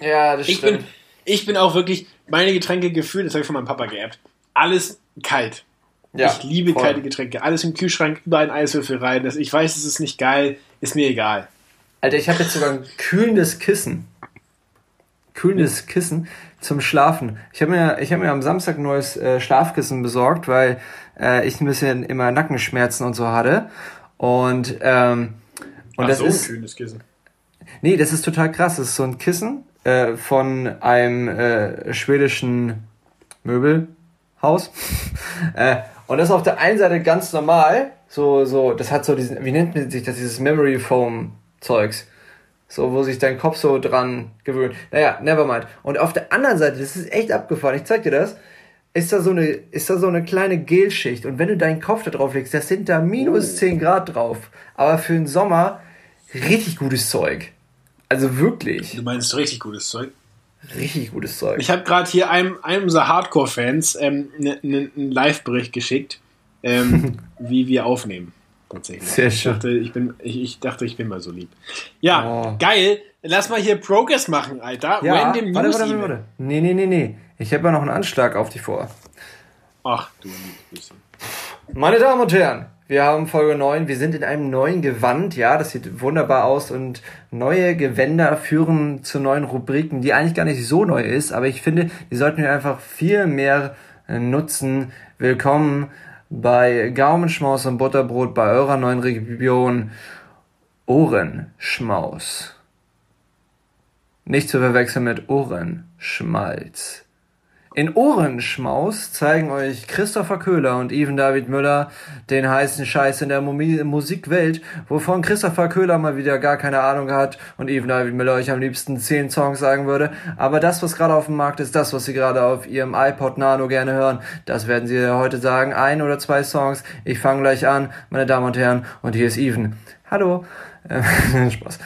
Ja, das ich stimmt. Bin, ich bin auch wirklich, meine Getränke gefühlt, das habe ich von meinem Papa geerbt, alles kalt. Ja, ich liebe voll. kalte Getränke. Alles im Kühlschrank, überall ein Eiswürfel rein. Das, ich weiß, es ist nicht geil, ist mir egal. Alter, ich habe jetzt sogar ein kühlendes Kissen. Kühlendes Kissen zum Schlafen. Ich habe mir, hab mir am Samstag ein neues äh, Schlafkissen besorgt, weil äh, ich ein bisschen immer Nackenschmerzen und so hatte. Und, ähm, und Ach das so, ist. Ein kühlendes Kissen. Nee, das ist total krass. Das ist so ein Kissen äh, von einem äh, schwedischen Möbelhaus. [LAUGHS] und das ist auf der einen Seite ganz normal. So, so, das hat so diesen, wie nennt man sich das, dieses Memory Foam Zeugs. So, wo sich dein Kopf so dran gewöhnt. Naja, nevermind. Und auf der anderen Seite, das ist echt abgefahren, ich zeig dir das, ist da so eine, ist da so eine kleine Gelschicht. Und wenn du deinen Kopf da drauf legst, das sind da minus oh. 10 Grad drauf. Aber für den Sommer richtig gutes Zeug. Also wirklich. Du meinst richtig gutes Zeug? Richtig gutes Zeug. Ich habe gerade hier einem, einem unserer Hardcore-Fans ähm, ne, ne, einen Live-Bericht geschickt, ähm, [LAUGHS] wie wir aufnehmen. Tatsächlich. Sehr schön. Ich dachte, ich, bin, ich, ich dachte, ich bin mal so lieb. Ja, oh. geil. Lass mal hier Progress machen, Alter. Ja, Random warte, News warte, warte, Nee, nee, nee, nee. Ich habe ja noch einen Anschlag auf dich vor. Ach, du. Meine Damen und Herren, wir haben Folge 9. Wir sind in einem neuen Gewand. Ja, das sieht wunderbar aus. Und neue Gewänder führen zu neuen Rubriken, die eigentlich gar nicht so neu ist. Aber ich finde, die sollten wir einfach viel mehr äh, nutzen. Willkommen bei Gaumenschmaus und Butterbrot bei eurer neuen Region Ohrenschmaus. Nicht zu verwechseln mit Ohrenschmalz. In Ohrenschmaus zeigen euch Christopher Köhler und Even David Müller den heißen Scheiß in der Musikwelt, wovon Christopher Köhler mal wieder gar keine Ahnung hat und Even David Müller euch am liebsten zehn Songs sagen würde. Aber das, was gerade auf dem Markt ist, das, was sie gerade auf ihrem iPod Nano gerne hören, das werden sie heute sagen. Ein oder zwei Songs. Ich fange gleich an, meine Damen und Herren. Und hier ist Even. Hallo. [LAUGHS] Spaß.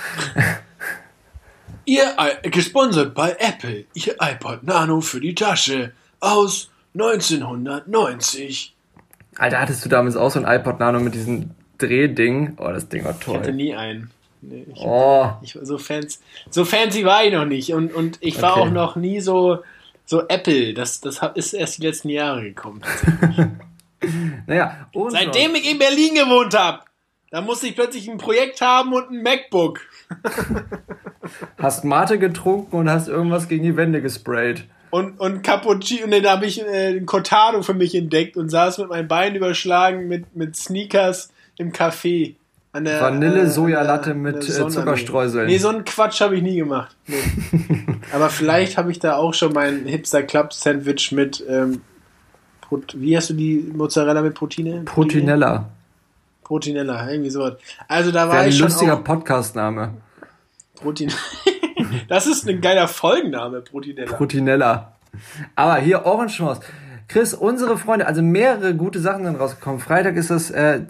Ihr gesponsert bei Apple, Ihr iPod Nano für die Tasche aus 1990. Alter, hattest du damals auch so ein iPod Nano mit diesem Drehding? Oh, das Ding war toll. Ich hatte nie einen. Nee, ich oh. ich, so, fancy, so fancy war ich noch nicht. Und, und ich war okay. auch noch nie so, so Apple. Das, das ist erst die letzten Jahre gekommen. [LAUGHS] naja, Seitdem ich in Berlin gewohnt habe, da musste ich plötzlich ein Projekt haben und ein MacBook. [LAUGHS] hast Mate getrunken und hast irgendwas gegen die Wände gesprayt. Und, und Cappuccino, und dann habe ich äh, ein Cortado für mich entdeckt und saß mit meinen Beinen überschlagen mit, mit Sneakers im Café. Der, Vanille, äh, Sojalatte mit äh, Zuckerstreuseln. Nee, so einen Quatsch habe ich nie gemacht. Nee. [LAUGHS] Aber vielleicht habe ich da auch schon mein Hipster Club Sandwich mit, ähm, wie hast du die Mozzarella mit Proteine? Proteinella. Proteinella, irgendwie sowas. Also da war Wäre ich ein schon lustiger Podcastname. Protein. [LAUGHS] das ist ein geiler Folgenname, Protinella. Protinella. Aber hier Orange Mouse. Chris, unsere Freunde, also mehrere gute Sachen sind rausgekommen. Freitag ist das, äh,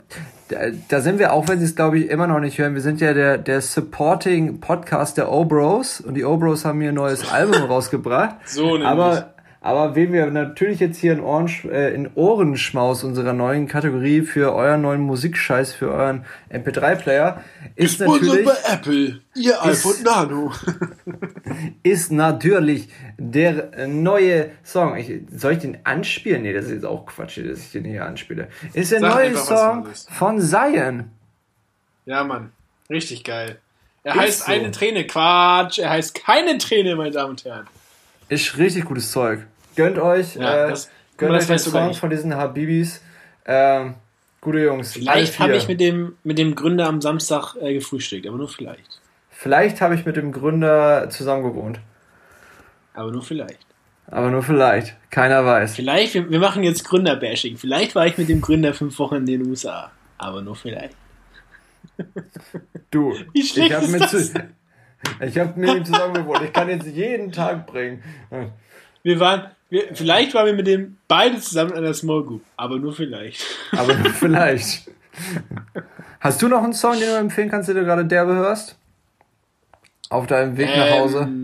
da sind wir, auch wenn Sie es glaube ich immer noch nicht hören, wir sind ja der, der Supporting Podcast der O-Bros und die O-Bros haben hier ein neues Album [LAUGHS] rausgebracht. So nämlich. Aber aber wen wir natürlich jetzt hier in, Orange, äh, in Ohrenschmaus unserer neuen Kategorie für euren neuen Musikscheiß, für euren MP3-Player, ist Gesponsert natürlich... bei Apple, ihr ist, iPhone Nano. [LAUGHS] ist natürlich der neue Song. Ich, soll ich den anspielen? Nee, das ist jetzt auch Quatsch, dass ich den hier anspiele. Ist der Sag neue Song von Zion. Ja, Mann. Richtig geil. Er ist heißt so. eine Träne. Quatsch. Er heißt keine Träne, meine Damen und Herren. Ist richtig gutes Zeug. Gönnt euch, ja, äh, das, gönnt euch den Song von diesen Habibis. Ähm, gute Jungs. Vielleicht habe ich mit dem, mit dem Gründer am Samstag äh, gefrühstückt, aber nur vielleicht. Vielleicht habe ich mit dem Gründer zusammen gewohnt. Aber nur vielleicht. Aber nur vielleicht. Keiner weiß. Vielleicht, wir, wir machen jetzt Gründerbashing. Vielleicht war ich mit dem Gründer fünf Wochen in den USA. Aber nur vielleicht. Du, [LAUGHS] Wie schlecht ich habe mit, [LAUGHS] ich habe mit ihm zusammen gewohnt. Ich kann jetzt jeden Tag bringen. Wir waren, wir, vielleicht waren wir mit dem beide zusammen in einer Small Group, aber nur vielleicht. Aber nur [LAUGHS] vielleicht. Hast du noch einen Song, den du empfehlen kannst, den du gerade derbe hörst? Auf deinem Weg ähm, nach Hause? [LAUGHS]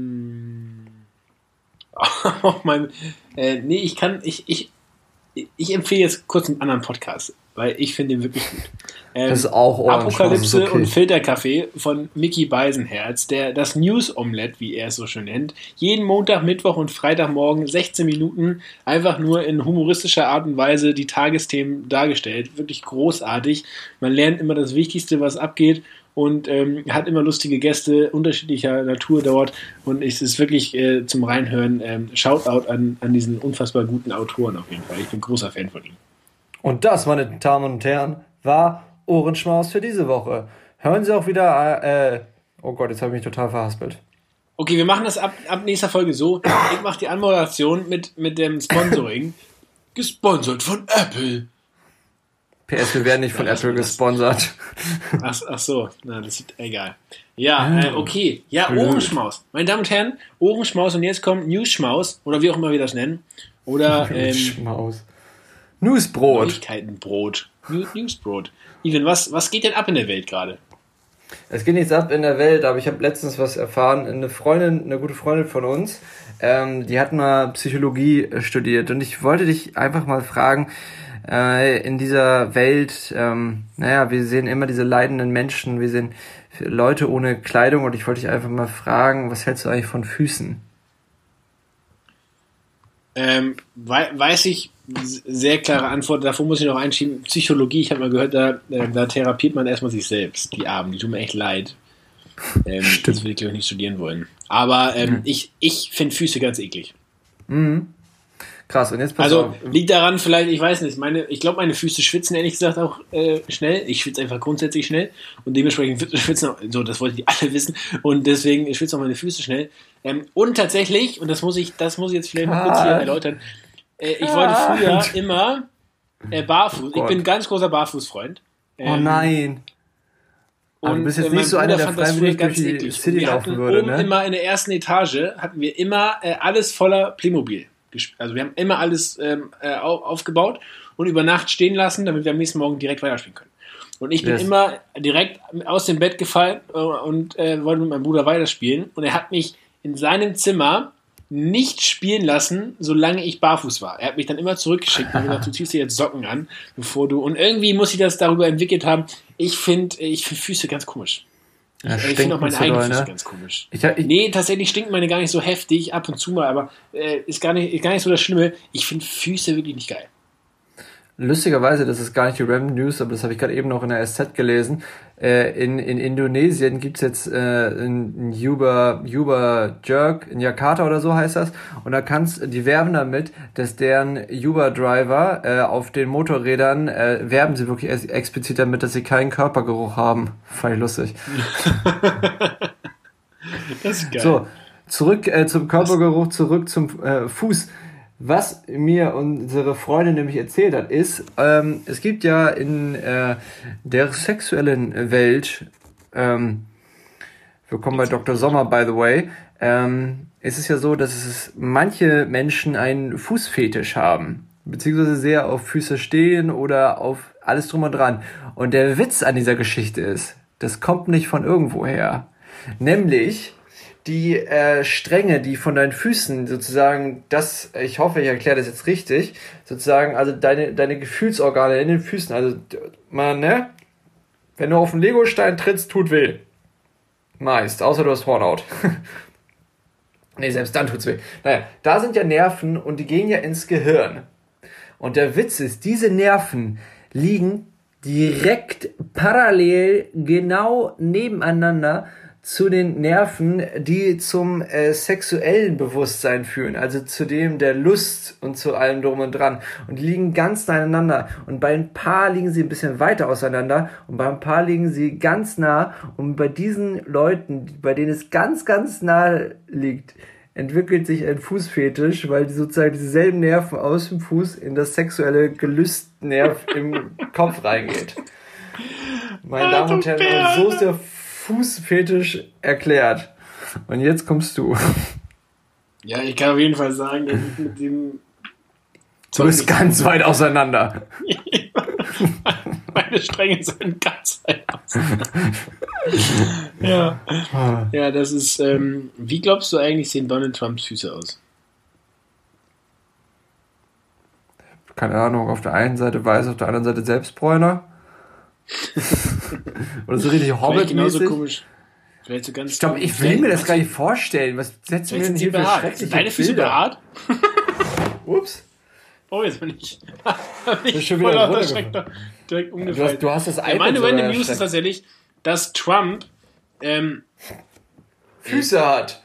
Oh mein, äh, nee, ich kann, ich, ich, ich empfehle jetzt kurz einen anderen Podcast weil ich finde ihn wirklich gut. Ähm, das ist auch Orange, Apokalypse okay. und Filterkaffee von Mickey Beisenherz, der das News Omelette, wie er es so schön nennt, jeden Montag, Mittwoch und Freitagmorgen 16 Minuten einfach nur in humoristischer Art und Weise die Tagesthemen dargestellt. Wirklich großartig. Man lernt immer das Wichtigste, was abgeht und ähm, hat immer lustige Gäste unterschiedlicher Natur dort und es ist wirklich äh, zum Reinhören ähm, Shoutout an, an diesen unfassbar guten Autoren auf jeden Fall. Ich bin großer Fan von ihm. Und das, meine Damen und Herren, war Ohrenschmaus für diese Woche. Hören Sie auch wieder, äh, oh Gott, jetzt habe ich mich total verhaspelt. Okay, wir machen das ab, ab nächster Folge so. Ich mache die Anmoderation mit, mit dem Sponsoring. [LAUGHS] Gesponsert von Apple. PS, wir werden nicht von ja, Apple gesponsert. Ach, ach, so, na, das ist egal. Ja, äh, okay. Ja. Ohrenschmaus. Meine Damen und Herren, Ohrenschmaus und jetzt kommt Newsschmaus oder wie auch immer wir das nennen. Oder [LAUGHS] ähm, Schmaus. Newsbrot. Neuigkeitenbrot. Newsbrot. Ivan, was, was geht denn ab in der Welt gerade? Es geht nichts ab in der Welt, aber ich habe letztens was erfahren. Eine Freundin, eine gute Freundin von uns, ähm, die hat mal Psychologie studiert und ich wollte dich einfach mal fragen, äh, in dieser Welt, ähm, naja, wir sehen immer diese leidenden Menschen, wir sehen Leute ohne Kleidung und ich wollte dich einfach mal fragen, was hältst du eigentlich von Füßen? Ähm, weiß ich, sehr klare Antwort. Davor muss ich noch einschieben. Psychologie, ich habe mal gehört, da, äh, da therapiert man erstmal sich selbst. Die Abend, die tun mir echt leid. Ähm, [LAUGHS] das will ich, glaube ich, nicht studieren wollen. Aber ähm, mhm. ich, ich finde Füße ganz eklig. Mhm. Krass, und jetzt pass Also auf. liegt daran vielleicht, ich weiß nicht, meine, ich glaube, meine Füße schwitzen ehrlich gesagt auch äh, schnell. Ich schwitze einfach grundsätzlich schnell und dementsprechend schwitzen auch, so, das wollten die [LAUGHS] alle wissen und deswegen schwitzen auch meine Füße schnell. Ähm, und tatsächlich, und das muss ich, das muss ich jetzt vielleicht mal kurz hier erläutern, äh, ich wollte früher immer äh, barfuß. Oh ich bin ein ganz großer Barfußfreund. Oh ähm, oh nein. Und Aber du bist jetzt äh, nicht so einer, der freiwillig durch die eklig. City wir laufen würde, oben ne? immer in der ersten Etage hatten wir immer äh, alles voller Playmobil. Also wir haben immer alles ähm, äh, aufgebaut und über Nacht stehen lassen, damit wir am nächsten Morgen direkt weiterspielen können. Und ich bin yes. immer direkt aus dem Bett gefallen äh, und äh, wollte mit meinem Bruder weiterspielen. Und er hat mich in seinem Zimmer nicht spielen lassen, solange ich barfuß war. Er hat mich dann immer zurückgeschickt und gesagt, [LAUGHS] du ziehst dir jetzt Socken an, bevor du. Und irgendwie muss ich das darüber entwickelt haben. Ich finde ich find Füße ganz komisch. Ja, ich finde auch meine eigenen Füße ne? ganz komisch. Ich, ich, nee, tatsächlich stinken meine gar nicht so heftig, ab und zu mal, aber äh, ist, gar nicht, ist gar nicht so das Schlimme. Ich finde Füße wirklich nicht geil. Lustigerweise, das ist gar nicht die Random News, aber das habe ich gerade eben noch in der SZ gelesen. Äh, in, in Indonesien gibt's jetzt äh, ein Uber, Uber Jerk, in Jakarta oder so heißt das. Und da kannst, die werben damit, dass deren Uber-Driver äh, auf den Motorrädern äh, werben sie wirklich explizit damit, dass sie keinen Körpergeruch haben. Fand ich lustig. [LAUGHS] das ist geil. So, zurück äh, zum Körpergeruch, zurück zum äh, Fuß. Was mir unsere Freundin nämlich erzählt hat, ist, ähm, es gibt ja in äh, der sexuellen Welt, ähm, wir kommen bei Dr. Sommer, by the way, ähm, ist es ja so, dass es manche Menschen einen Fußfetisch haben, beziehungsweise sehr auf Füße stehen oder auf alles drum und dran. Und der Witz an dieser Geschichte ist, das kommt nicht von irgendwoher. Nämlich, die äh, Stränge, die von deinen Füßen sozusagen, das, ich hoffe, ich erkläre das jetzt richtig, sozusagen, also deine, deine Gefühlsorgane in den Füßen, also man, ne? Wenn du auf einen Legostein trittst, tut weh. Meist, außer du hast Hornhaut. [LAUGHS] nee, selbst dann tut's weh. Naja, da sind ja Nerven und die gehen ja ins Gehirn. Und der Witz ist, diese Nerven liegen direkt parallel genau nebeneinander zu den Nerven, die zum äh, sexuellen Bewusstsein führen, also zu dem der Lust und zu allem drum und dran. Und die liegen ganz nah aneinander. Und bei ein paar liegen sie ein bisschen weiter auseinander und bei ein paar liegen sie ganz nah. Und bei diesen Leuten, bei denen es ganz, ganz nah liegt, entwickelt sich ein Fußfetisch, weil die sozusagen dieselben Nerven aus dem Fuß in das sexuelle Gelüstnerv im Kopf reingeht. Meine Damen und Herren, so ist der Fußfetisch erklärt. Und jetzt kommst du. Ja, ich kann auf jeden Fall sagen, dass ich mit dem. Du bist ganz weit auseinander. [LAUGHS] Meine Stränge sind ganz weit auseinander. ja. ja, das ist. Ähm, wie glaubst du eigentlich, sehen Donald Trumps Füße aus? Keine Ahnung, auf der einen Seite weiß, auf der anderen Seite Selbstbräuner. Oder so richtig hobbit genauso komisch. Vielleicht so ganz ich glaube, ich will mir das gar nicht vorstellen. Was setzt mir denn hier für schreckliche Deine Füße behaart? [LAUGHS] Ups. Oh, jetzt bin ich. [LAUGHS] bin ich schon wieder direkt, direkt umgefallen. Du hast, du hast das ja, Meine Random News ist tatsächlich, dass Trump ähm, Füße hat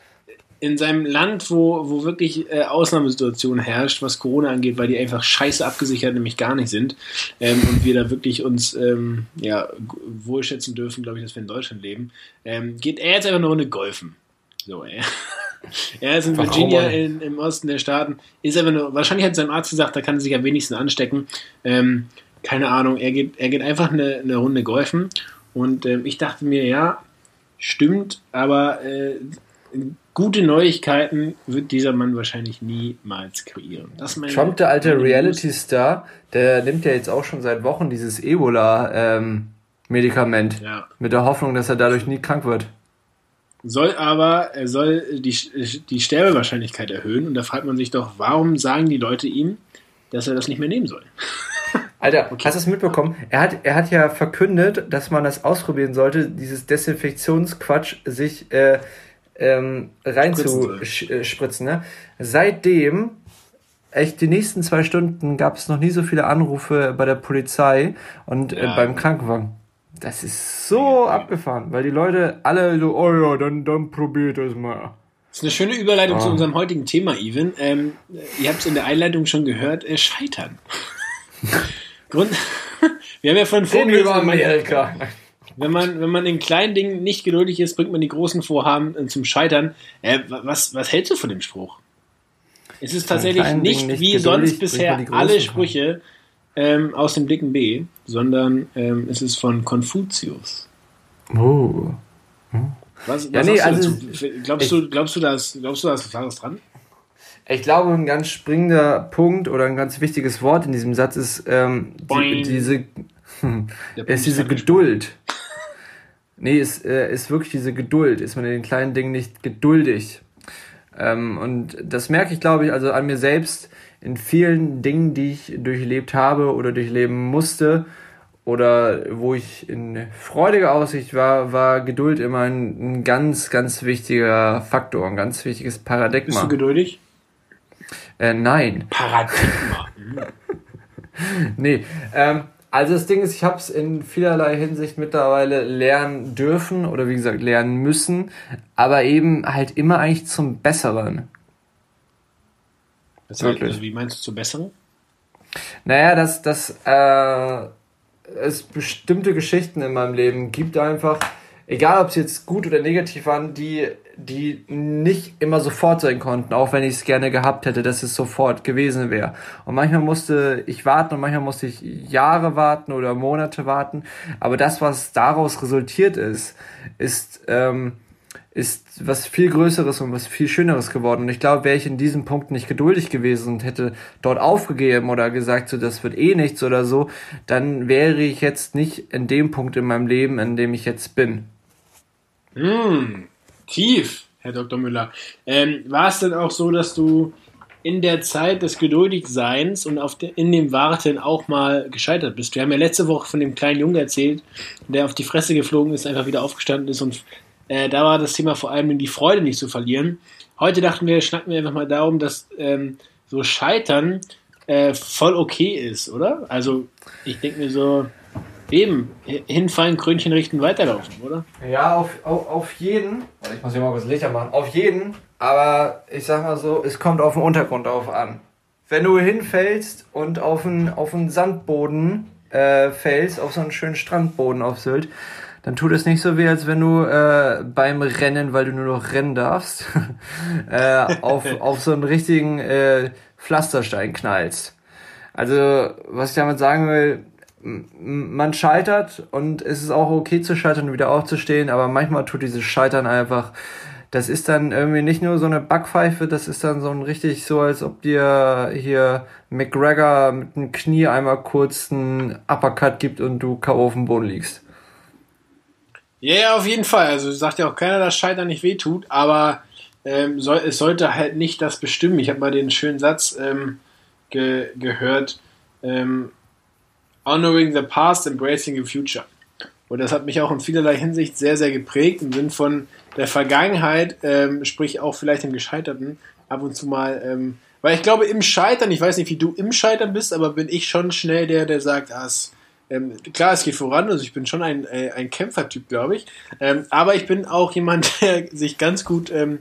in seinem Land, wo, wo wirklich äh, Ausnahmesituation herrscht, was Corona angeht, weil die einfach scheiße abgesichert nämlich gar nicht sind ähm, und wir da wirklich uns ähm, ja, wohlschätzen dürfen, glaube ich, dass wir in Deutschland leben, ähm, geht er jetzt einfach eine Runde golfen. So, er, [LAUGHS] er ist in Virginia in, im Osten der Staaten, ist einfach nur, wahrscheinlich hat sein Arzt gesagt, da kann er sich am wenigsten anstecken. Ähm, keine Ahnung, er geht, er geht einfach eine, eine Runde golfen und ähm, ich dachte mir, ja, stimmt, aber äh, gute Neuigkeiten wird dieser Mann wahrscheinlich niemals kreieren. Trump, der alte Reality-Star, der nimmt ja jetzt auch schon seit Wochen dieses Ebola-Medikament. Ähm, ja. Mit der Hoffnung, dass er dadurch nie krank wird. Soll aber, er soll die, die Sterbewahrscheinlichkeit erhöhen. Und da fragt man sich doch, warum sagen die Leute ihm, dass er das nicht mehr nehmen soll? [LAUGHS] Alter, okay. hast du es mitbekommen? Er hat, er hat ja verkündet, dass man das ausprobieren sollte, dieses Desinfektionsquatsch sich äh, ähm, reinzuspritzen. Ne? Seitdem, echt die nächsten zwei Stunden, gab es noch nie so viele Anrufe bei der Polizei und äh, ja. äh, beim Krankenwagen. Das ist so ja. abgefahren, weil die Leute alle so, oh ja, dann, dann probiert es mal. Das ist eine schöne Überleitung oh. zu unserem heutigen Thema, Even. Ähm, ihr habt es in der Einleitung schon gehört, äh, Scheitern. [LAUGHS] Grund, [LAUGHS] wir haben ja von vorhin über Amerika. [LAUGHS] Wenn man, wenn man in kleinen Dingen nicht geduldig ist, bringt man die großen Vorhaben äh, zum Scheitern. Äh, was, was hältst du von dem Spruch? Es ist tatsächlich nicht, nicht, wie sonst bisher alle Sprüche ähm, aus dem dicken B, sondern ähm, es ist von Konfuzius. Oh. Hm. Was, ja, was nee, also, glaubst, ich, du, glaubst du, dass, glaubst du, da ist was dran? Ich glaube, ein ganz springender Punkt oder ein ganz wichtiges Wort in diesem Satz ist ähm, die, diese, [LAUGHS] ist diese Geduld. Nee, ist, äh, ist wirklich diese Geduld. Ist man in den kleinen Dingen nicht geduldig. Ähm, und das merke ich, glaube ich, also an mir selbst in vielen Dingen, die ich durchlebt habe oder durchleben musste oder wo ich in freudiger Aussicht war, war Geduld immer ein, ein ganz, ganz wichtiger Faktor, ein ganz wichtiges Paradigma. Bist du geduldig? Äh, nein. Paradigma. [LAUGHS] nee. Ähm, also das Ding ist, ich habe es in vielerlei Hinsicht mittlerweile lernen dürfen oder wie gesagt lernen müssen, aber eben halt immer eigentlich zum Besseren. Das heißt, also wie meinst du zum Besseren? Naja, dass, dass äh, es bestimmte Geschichten in meinem Leben gibt einfach, egal ob sie jetzt gut oder negativ waren, die, die nicht immer sofort sein konnten, auch wenn ich es gerne gehabt hätte, dass es sofort gewesen wäre. Und manchmal musste ich warten und manchmal musste ich Jahre warten oder Monate warten. Aber das, was daraus resultiert ist, ist, ähm, ist was viel Größeres und was viel Schöneres geworden. Und ich glaube, wäre ich in diesem Punkt nicht geduldig gewesen und hätte dort aufgegeben oder gesagt, so das wird eh nichts oder so, dann wäre ich jetzt nicht in dem Punkt in meinem Leben, in dem ich jetzt bin. Mm, tief, Herr Dr. Müller. Ähm, war es denn auch so, dass du in der Zeit des Geduldigseins und auf de, in dem Warten auch mal gescheitert bist? Wir haben ja letzte Woche von dem kleinen Jungen erzählt, der auf die Fresse geflogen ist, einfach wieder aufgestanden ist und äh, da war das Thema vor allem die Freude nicht zu verlieren. Heute dachten wir, schnacken wir einfach mal darum, dass ähm, so Scheitern äh, voll okay ist, oder? Also ich denke mir so, eben, hinfallen, Krönchen richten, weiterlaufen, oder? Ja, auf, auf, auf jeden. Ich muss hier mal kurz Lichter machen. Auf jeden, aber ich sag mal so, es kommt auf den Untergrund drauf an. Wenn du hinfällst und auf einen, auf einen Sandboden äh, fällst, auf so einen schönen Strandboden auf Sylt, dann tut es nicht so weh, als wenn du äh, beim Rennen, weil du nur noch rennen darfst, [LAUGHS] äh, auf, [LAUGHS] auf so einen richtigen äh, Pflasterstein knallst. Also, was ich damit sagen will, man scheitert und es ist auch okay zu scheitern und wieder aufzustehen, aber manchmal tut dieses Scheitern einfach, das ist dann irgendwie nicht nur so eine Backpfeife, das ist dann so ein richtig so, als ob dir hier McGregor mit dem Knie einmal kurz einen Uppercut gibt und du K.O. auf dem Boden liegst. Ja, yeah, auf jeden Fall. Also sagt ja auch keiner, dass Scheitern nicht wehtut, aber ähm, soll, es sollte halt nicht das bestimmen. Ich habe mal den schönen Satz ähm, ge gehört, ähm, Honoring the past, embracing the future. Und das hat mich auch in vielerlei Hinsicht sehr, sehr geprägt, im Sinn von der Vergangenheit, ähm, sprich auch vielleicht im Gescheiterten, ab und zu mal, ähm, weil ich glaube, im Scheitern, ich weiß nicht, wie du im Scheitern bist, aber bin ich schon schnell der, der sagt, ah, es ähm, klar, es geht voran, also ich bin schon ein, äh, ein Kämpfertyp, glaube ich. Ähm, aber ich bin auch jemand, [LAUGHS] der sich ganz gut ähm,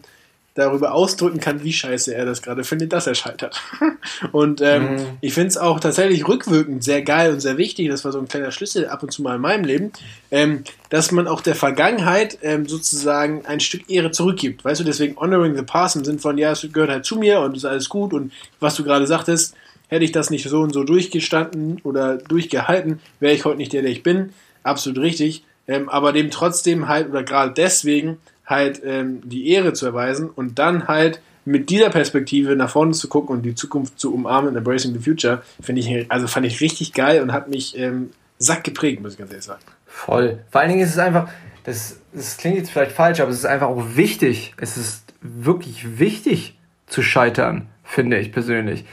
darüber ausdrücken kann, wie scheiße er das gerade findet, dass er scheitert. [LAUGHS] und ähm, mhm. ich finde es auch tatsächlich rückwirkend sehr geil und sehr wichtig, das war so ein kleiner Schlüssel ab und zu mal in meinem Leben, ähm, dass man auch der Vergangenheit ähm, sozusagen ein Stück Ehre zurückgibt. Weißt du, deswegen honoring the past im Sinn von, ja, es gehört halt zu mir und ist alles gut und was du gerade sagtest, Hätte ich das nicht so und so durchgestanden oder durchgehalten, wäre ich heute nicht der, der ich bin. Absolut richtig. Ähm, aber dem trotzdem halt, oder gerade deswegen, halt ähm, die Ehre zu erweisen und dann halt mit dieser Perspektive nach vorne zu gucken und die Zukunft zu umarmen, Embracing the Future, finde ich, also fand ich richtig geil und hat mich ähm, sack geprägt, muss ich ganz ehrlich sagen. Voll. Vor allen Dingen ist es einfach, das, das klingt jetzt vielleicht falsch, aber es ist einfach auch wichtig. Es ist wirklich wichtig zu scheitern, finde ich persönlich.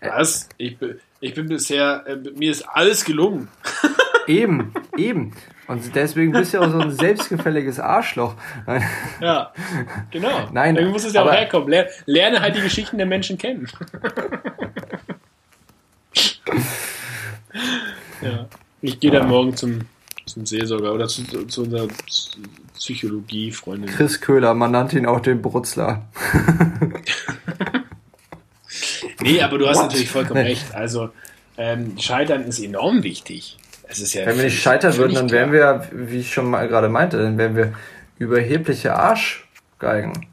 Was? Ich, ich bin bisher, äh, mir ist alles gelungen. eben, eben. Und deswegen bist du ja auch so ein [LAUGHS] selbstgefälliges Arschloch. Ja, genau. Nein, Irgendwie muss es ja auch herkommen. Ler lerne halt die Geschichten der Menschen kennen. [LAUGHS] ja. Ich gehe dann morgen zum, zum Seelsorger oder zu, zu unserer Psychologie-Freundin. Chris Köhler, man nannte ihn auch den Brutzler. [LAUGHS] nee, aber du hast What? natürlich vollkommen nee. recht. Also, ähm, Scheitern ist enorm wichtig. Es ist ja Wenn wir nicht scheitern würden, dann wären wir, wie ich schon mal gerade meinte, dann wären wir überhebliche Arschgeigen.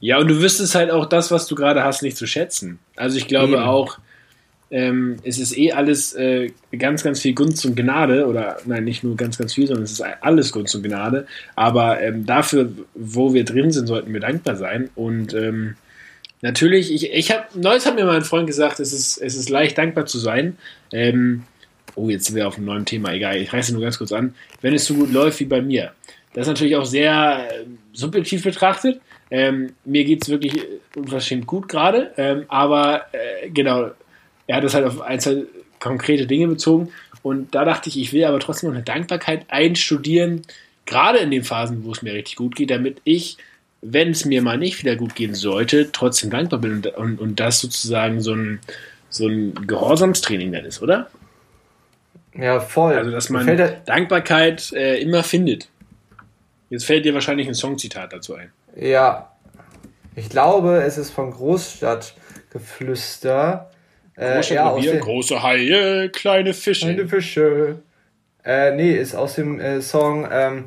Ja, und du wüsstest halt auch das, was du gerade hast, nicht zu schätzen. Also ich glaube Eben. auch, ähm, es ist eh alles äh, ganz, ganz viel Gunst und Gnade, oder nein, nicht nur ganz, ganz viel, sondern es ist alles Gunst und Gnade. Aber ähm, dafür, wo wir drin sind, sollten wir dankbar sein. Und ähm, natürlich, ich, ich habe, neues hat mir mein Freund gesagt, es ist, es ist leicht dankbar zu sein. Ähm, oh, jetzt sind wir auf einem neuen Thema, egal, ich reiße nur ganz kurz an. Wenn es so gut läuft wie bei mir. Das ist natürlich auch sehr äh, subjektiv betrachtet. Ähm, mir geht es wirklich unverschämt gut gerade, ähm, aber äh, genau, er hat es halt auf einzelne konkrete Dinge bezogen. Und da dachte ich, ich will aber trotzdem noch eine Dankbarkeit einstudieren, gerade in den Phasen, wo es mir richtig gut geht, damit ich, wenn es mir mal nicht wieder gut gehen sollte, trotzdem dankbar bin und, und, und das sozusagen so ein, so ein Gehorsamstraining dann ist, oder? Ja, voll. Also, dass man Dankbarkeit äh, immer findet. Jetzt fällt dir wahrscheinlich ein Songzitat dazu ein. Ja. Ich glaube, es ist von Großstadtgeflüster. Äh, ja, Bier, große Haie, kleine Fische. Kleine Fische. Äh, nee, ist aus dem äh, Song ähm,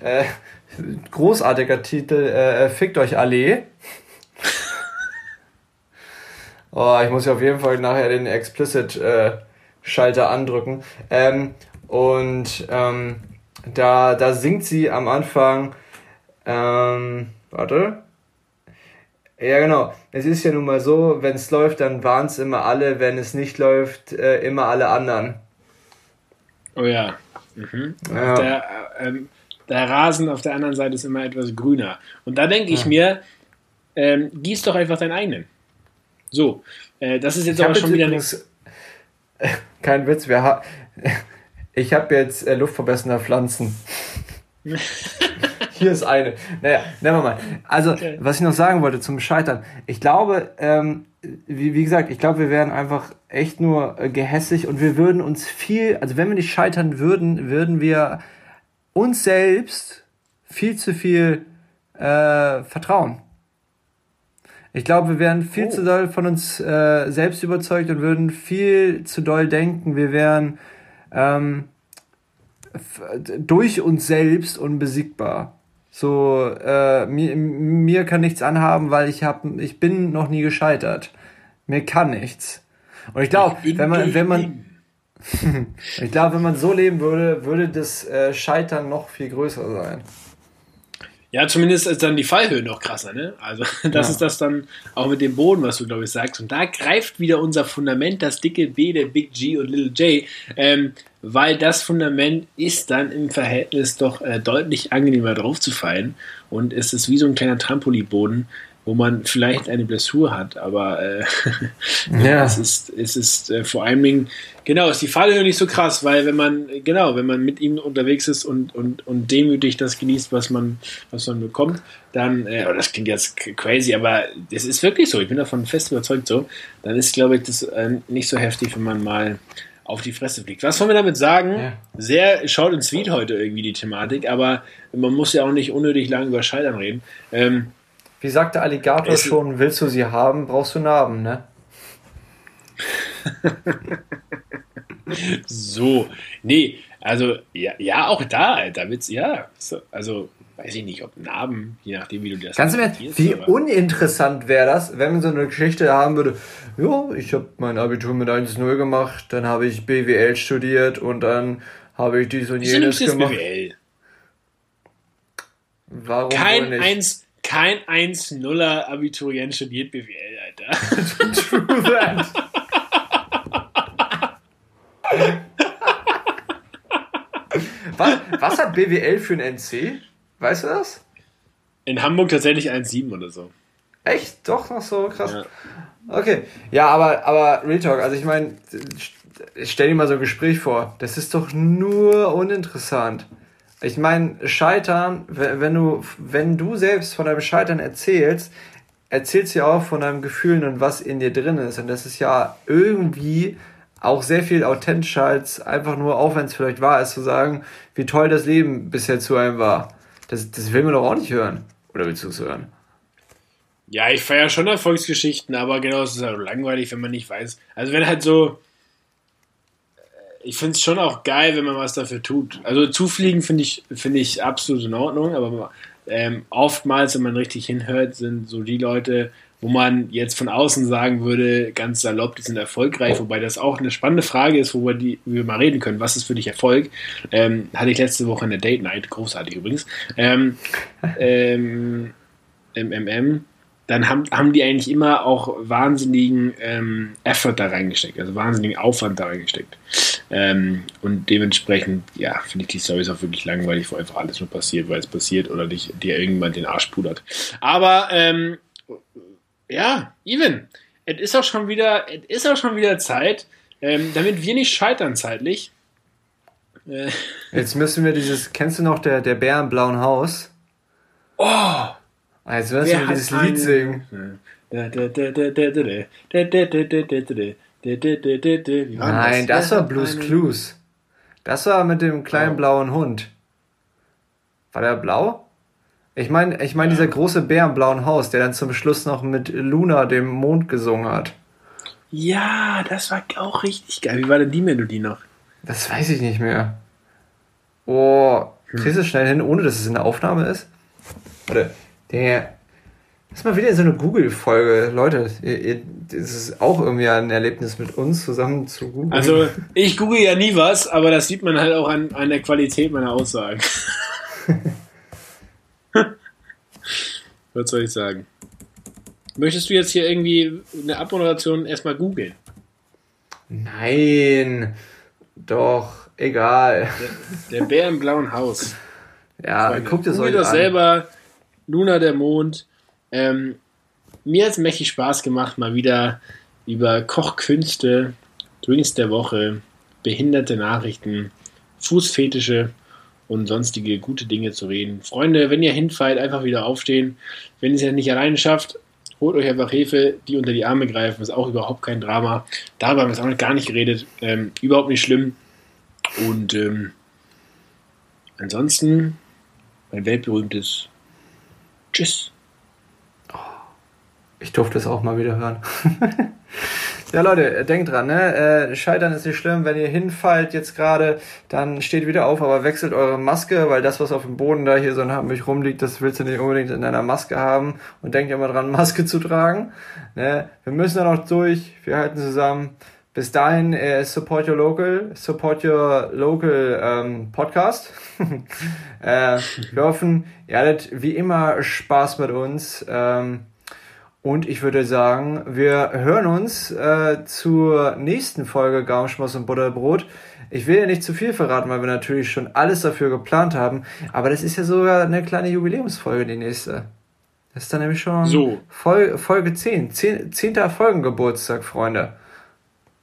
äh, [LAUGHS] großartiger Titel äh, Fickt euch alle. [LAUGHS] oh, ich muss ja auf jeden Fall nachher den Explicit äh, Schalter andrücken. Ähm, und ähm, da, da singt sie am Anfang, ähm, warte, ja, genau. Es ist ja nun mal so, wenn es läuft, dann waren es immer alle, wenn es nicht läuft, äh, immer alle anderen. Oh ja. Mhm. ja. Der, äh, ähm, der, Rasen auf der anderen Seite ist immer etwas grüner. Und da denke ich ja. mir, ähm, gieß doch einfach deinen eigenen. So, äh, das ist jetzt ich aber schon wieder nichts. [LAUGHS] Kein Witz, wir ha ich habe jetzt äh, luftverbessernde Pflanzen. [LAUGHS] Hier ist eine. Naja, never mind. Also, okay. was ich noch sagen wollte zum Scheitern. Ich glaube, ähm, wie, wie gesagt, ich glaube, wir wären einfach echt nur äh, gehässig und wir würden uns viel, also wenn wir nicht scheitern würden, würden wir uns selbst viel zu viel äh, vertrauen. Ich glaube, wir wären viel oh. zu doll von uns äh, selbst überzeugt und würden viel zu doll denken. Wir wären ähm, durch uns selbst unbesiegbar. So, äh, mir, mir kann nichts anhaben, weil ich hab, ich bin noch nie gescheitert. Mir kann nichts. Und ich glaube, wenn man, wenn man, [LAUGHS] ich glaube, wenn man so leben würde, würde das äh, Scheitern noch viel größer sein. Ja, zumindest ist dann die Fallhöhe noch krasser, ne? Also, [LAUGHS] das ja. ist das dann auch mit dem Boden, was du, glaube ich, sagst. Und da greift wieder unser Fundament, das dicke B, der Big G und Little J. Ähm, weil das Fundament ist dann im Verhältnis doch äh, deutlich angenehmer draufzufallen und es ist wie so ein kleiner Trampolinboden, wo man vielleicht eine Blessur hat, aber äh, [LAUGHS] ja. es ist, es ist äh, vor allen Dingen, genau, ist die Fallhöhe nicht so krass, weil wenn man, genau, wenn man mit ihm unterwegs ist und, und, und demütig das genießt, was man, was man bekommt, dann, äh, das klingt jetzt crazy, aber es ist wirklich so, ich bin davon fest überzeugt so, dann ist, glaube ich, das äh, nicht so heftig, wenn man mal auf die Fresse fliegt. Was wollen wir damit sagen? Ja. Sehr short and sweet heute irgendwie die Thematik, aber man muss ja auch nicht unnötig lang über Scheitern reden. Ähm, Wie sagte Alligator schon, willst du sie haben, brauchst du Narben, ne? So, nee, also ja, ja auch da, da wird's, ja, so, also weiß ich nicht, ob Narben, je nachdem, wie du das Kannst du mir, wie uninteressant wäre das, wenn man so eine Geschichte haben würde, ja, ich habe mein Abitur mit 1-0 gemacht, dann habe ich BWL studiert und dann habe ich dies und jenes gemacht. BWL? Warum kein 1, kein 1-0er Abiturient studiert BWL, Alter. [LAUGHS] True that. Was, was hat BWL für ein NC? Weißt du das? In Hamburg tatsächlich 1,7 oder so. Echt? Doch noch so krass. Ja. Okay. Ja, aber, aber Real Talk, also ich meine, stell dir mal so ein Gespräch vor. Das ist doch nur uninteressant. Ich meine, Scheitern, wenn du, wenn du selbst von deinem Scheitern erzählst, erzählst du ja auch von deinem Gefühlen und was in dir drin ist. Und das ist ja irgendwie auch sehr viel authentischer als einfach nur, auch wenn es vielleicht wahr ist, zu sagen, wie toll das Leben bisher zu einem war. Das, das will man doch auch nicht hören. Oder willst du es hören? Ja, ich feiere schon Erfolgsgeschichten, aber genau, es ist halt langweilig, wenn man nicht weiß. Also wenn halt so, ich finde es schon auch geil, wenn man was dafür tut. Also zufliegen finde ich, finde ich absolut in Ordnung, aber ähm, oftmals, wenn man richtig hinhört, sind so die Leute, wo man jetzt von außen sagen würde, ganz salopp, die sind erfolgreich, wobei das auch eine spannende Frage ist, worüber die, wir mal reden können. Was ist für dich Erfolg? Ähm, hatte ich letzte Woche in der Date Night, großartig übrigens. Ähm, [LAUGHS] ähm, MMM dann haben, haben die eigentlich immer auch wahnsinnigen ähm, Effort da reingesteckt, also wahnsinnigen Aufwand da reingesteckt. Ähm, und dementsprechend, ja, finde ich die Stories auch wirklich langweilig, wo einfach alles nur passiert, weil es passiert oder dich, dir irgendwann den Arsch pudert. Aber, ähm, ja, Even, es ist auch schon wieder, es ist auch schon wieder Zeit, ähm, damit wir nicht scheitern zeitlich. Äh. Jetzt müssen wir dieses, kennst du noch der, der Bär im blauen Haus? Oh! Jetzt wirst du dieses Lied singen. Nein, das war Blues Clues. Das war mit dem kleinen blauen Hund. War der blau? Ich meine, ich mein, dieser große Bär im blauen Haus, der dann zum Schluss noch mit Luna, dem Mond, gesungen hat. Ja, das war auch richtig geil. Wie war denn die Melodie noch? Das weiß ich nicht mehr. Oh, kriegst du es schnell hin, ohne dass es in der Aufnahme ist? Warte. Der. Das ist mal wieder so eine Google-Folge. Leute, das ist auch irgendwie ein Erlebnis mit uns zusammen zu googeln. Also, ich google ja nie was, aber das sieht man halt auch an, an der Qualität meiner Aussagen. [LAUGHS] was soll ich sagen? Möchtest du jetzt hier irgendwie eine Abmoderation erstmal googeln? Nein, doch, egal. Der, der Bär im blauen Haus. Ja, Freunde, guckt es euch das an. selber Luna der Mond. Ähm, mir hat es mächtig Spaß gemacht, mal wieder über Kochkünste, Drinks der Woche, behinderte Nachrichten, Fußfetische und sonstige gute Dinge zu reden. Freunde, wenn ihr hinfallt, einfach wieder aufstehen. Wenn ihr es ja nicht alleine schafft, holt euch einfach Hilfe, die unter die Arme greifen. Ist auch überhaupt kein Drama. Darüber haben wir auch gar nicht geredet. Ähm, überhaupt nicht schlimm. Und ähm, ansonsten mein weltberühmtes Tschüss. Ich durfte es auch mal wieder hören. [LAUGHS] ja, Leute, denkt dran, ne? Äh, Scheitern ist nicht schlimm. Wenn ihr hinfallt jetzt gerade, dann steht wieder auf, aber wechselt eure Maske, weil das, was auf dem Boden da hier so nach mich rumliegt, das willst du nicht unbedingt in deiner Maske haben. Und denkt immer dran, Maske zu tragen. Ne? Wir müssen da noch durch. Wir halten zusammen. Bis dahin, äh, support your local, support your local ähm, Podcast. [LAUGHS] äh, wir hoffen, ihr hattet wie immer Spaß mit uns. Ähm, und ich würde sagen, wir hören uns äh, zur nächsten Folge Gaumenschmaus und Butterbrot. Ich will ja nicht zu viel verraten, weil wir natürlich schon alles dafür geplant haben. Aber das ist ja sogar eine kleine Jubiläumsfolge, die nächste. Das ist dann nämlich schon so. Folge, Folge 10. 10. 10. Folgengeburtstag, Freunde.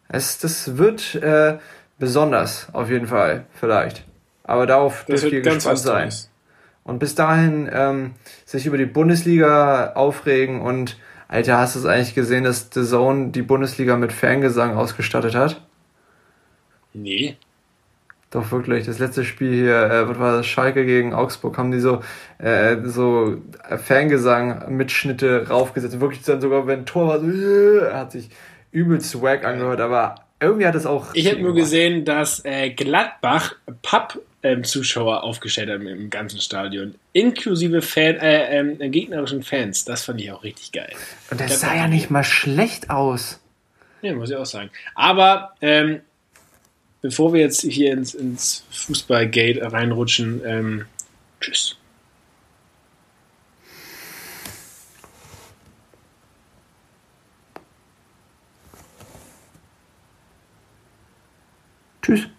Es, das wird äh, besonders, auf jeden Fall, vielleicht. Aber darauf das dürft ihr gespannt sein. Und bis dahin ähm, sich über die Bundesliga aufregen und Alter, hast du es eigentlich gesehen, dass The Zone die Bundesliga mit Fangesang ausgestattet hat? Nee. Doch wirklich, das letzte Spiel hier, äh, was war das, Schalke gegen Augsburg, haben die so, äh, so Fangesang-Mitschnitte raufgesetzt. Wirklich dann sogar, wenn Tor war, so, äh, hat sich übelst swag angehört, aber irgendwie hat es auch. Ich habe nur gesehen, dass äh, Gladbach Pub-Zuschauer ähm, aufgestellt haben im ganzen Stadion, inklusive Fan, äh, äh, gegnerischen Fans. Das fand ich auch richtig geil. Und das sah ja nicht mal schlecht aus. Ja, muss ich auch sagen. Aber ähm, bevor wir jetzt hier ins, ins Fußballgate reinrutschen, ähm, tschüss. Tschüss.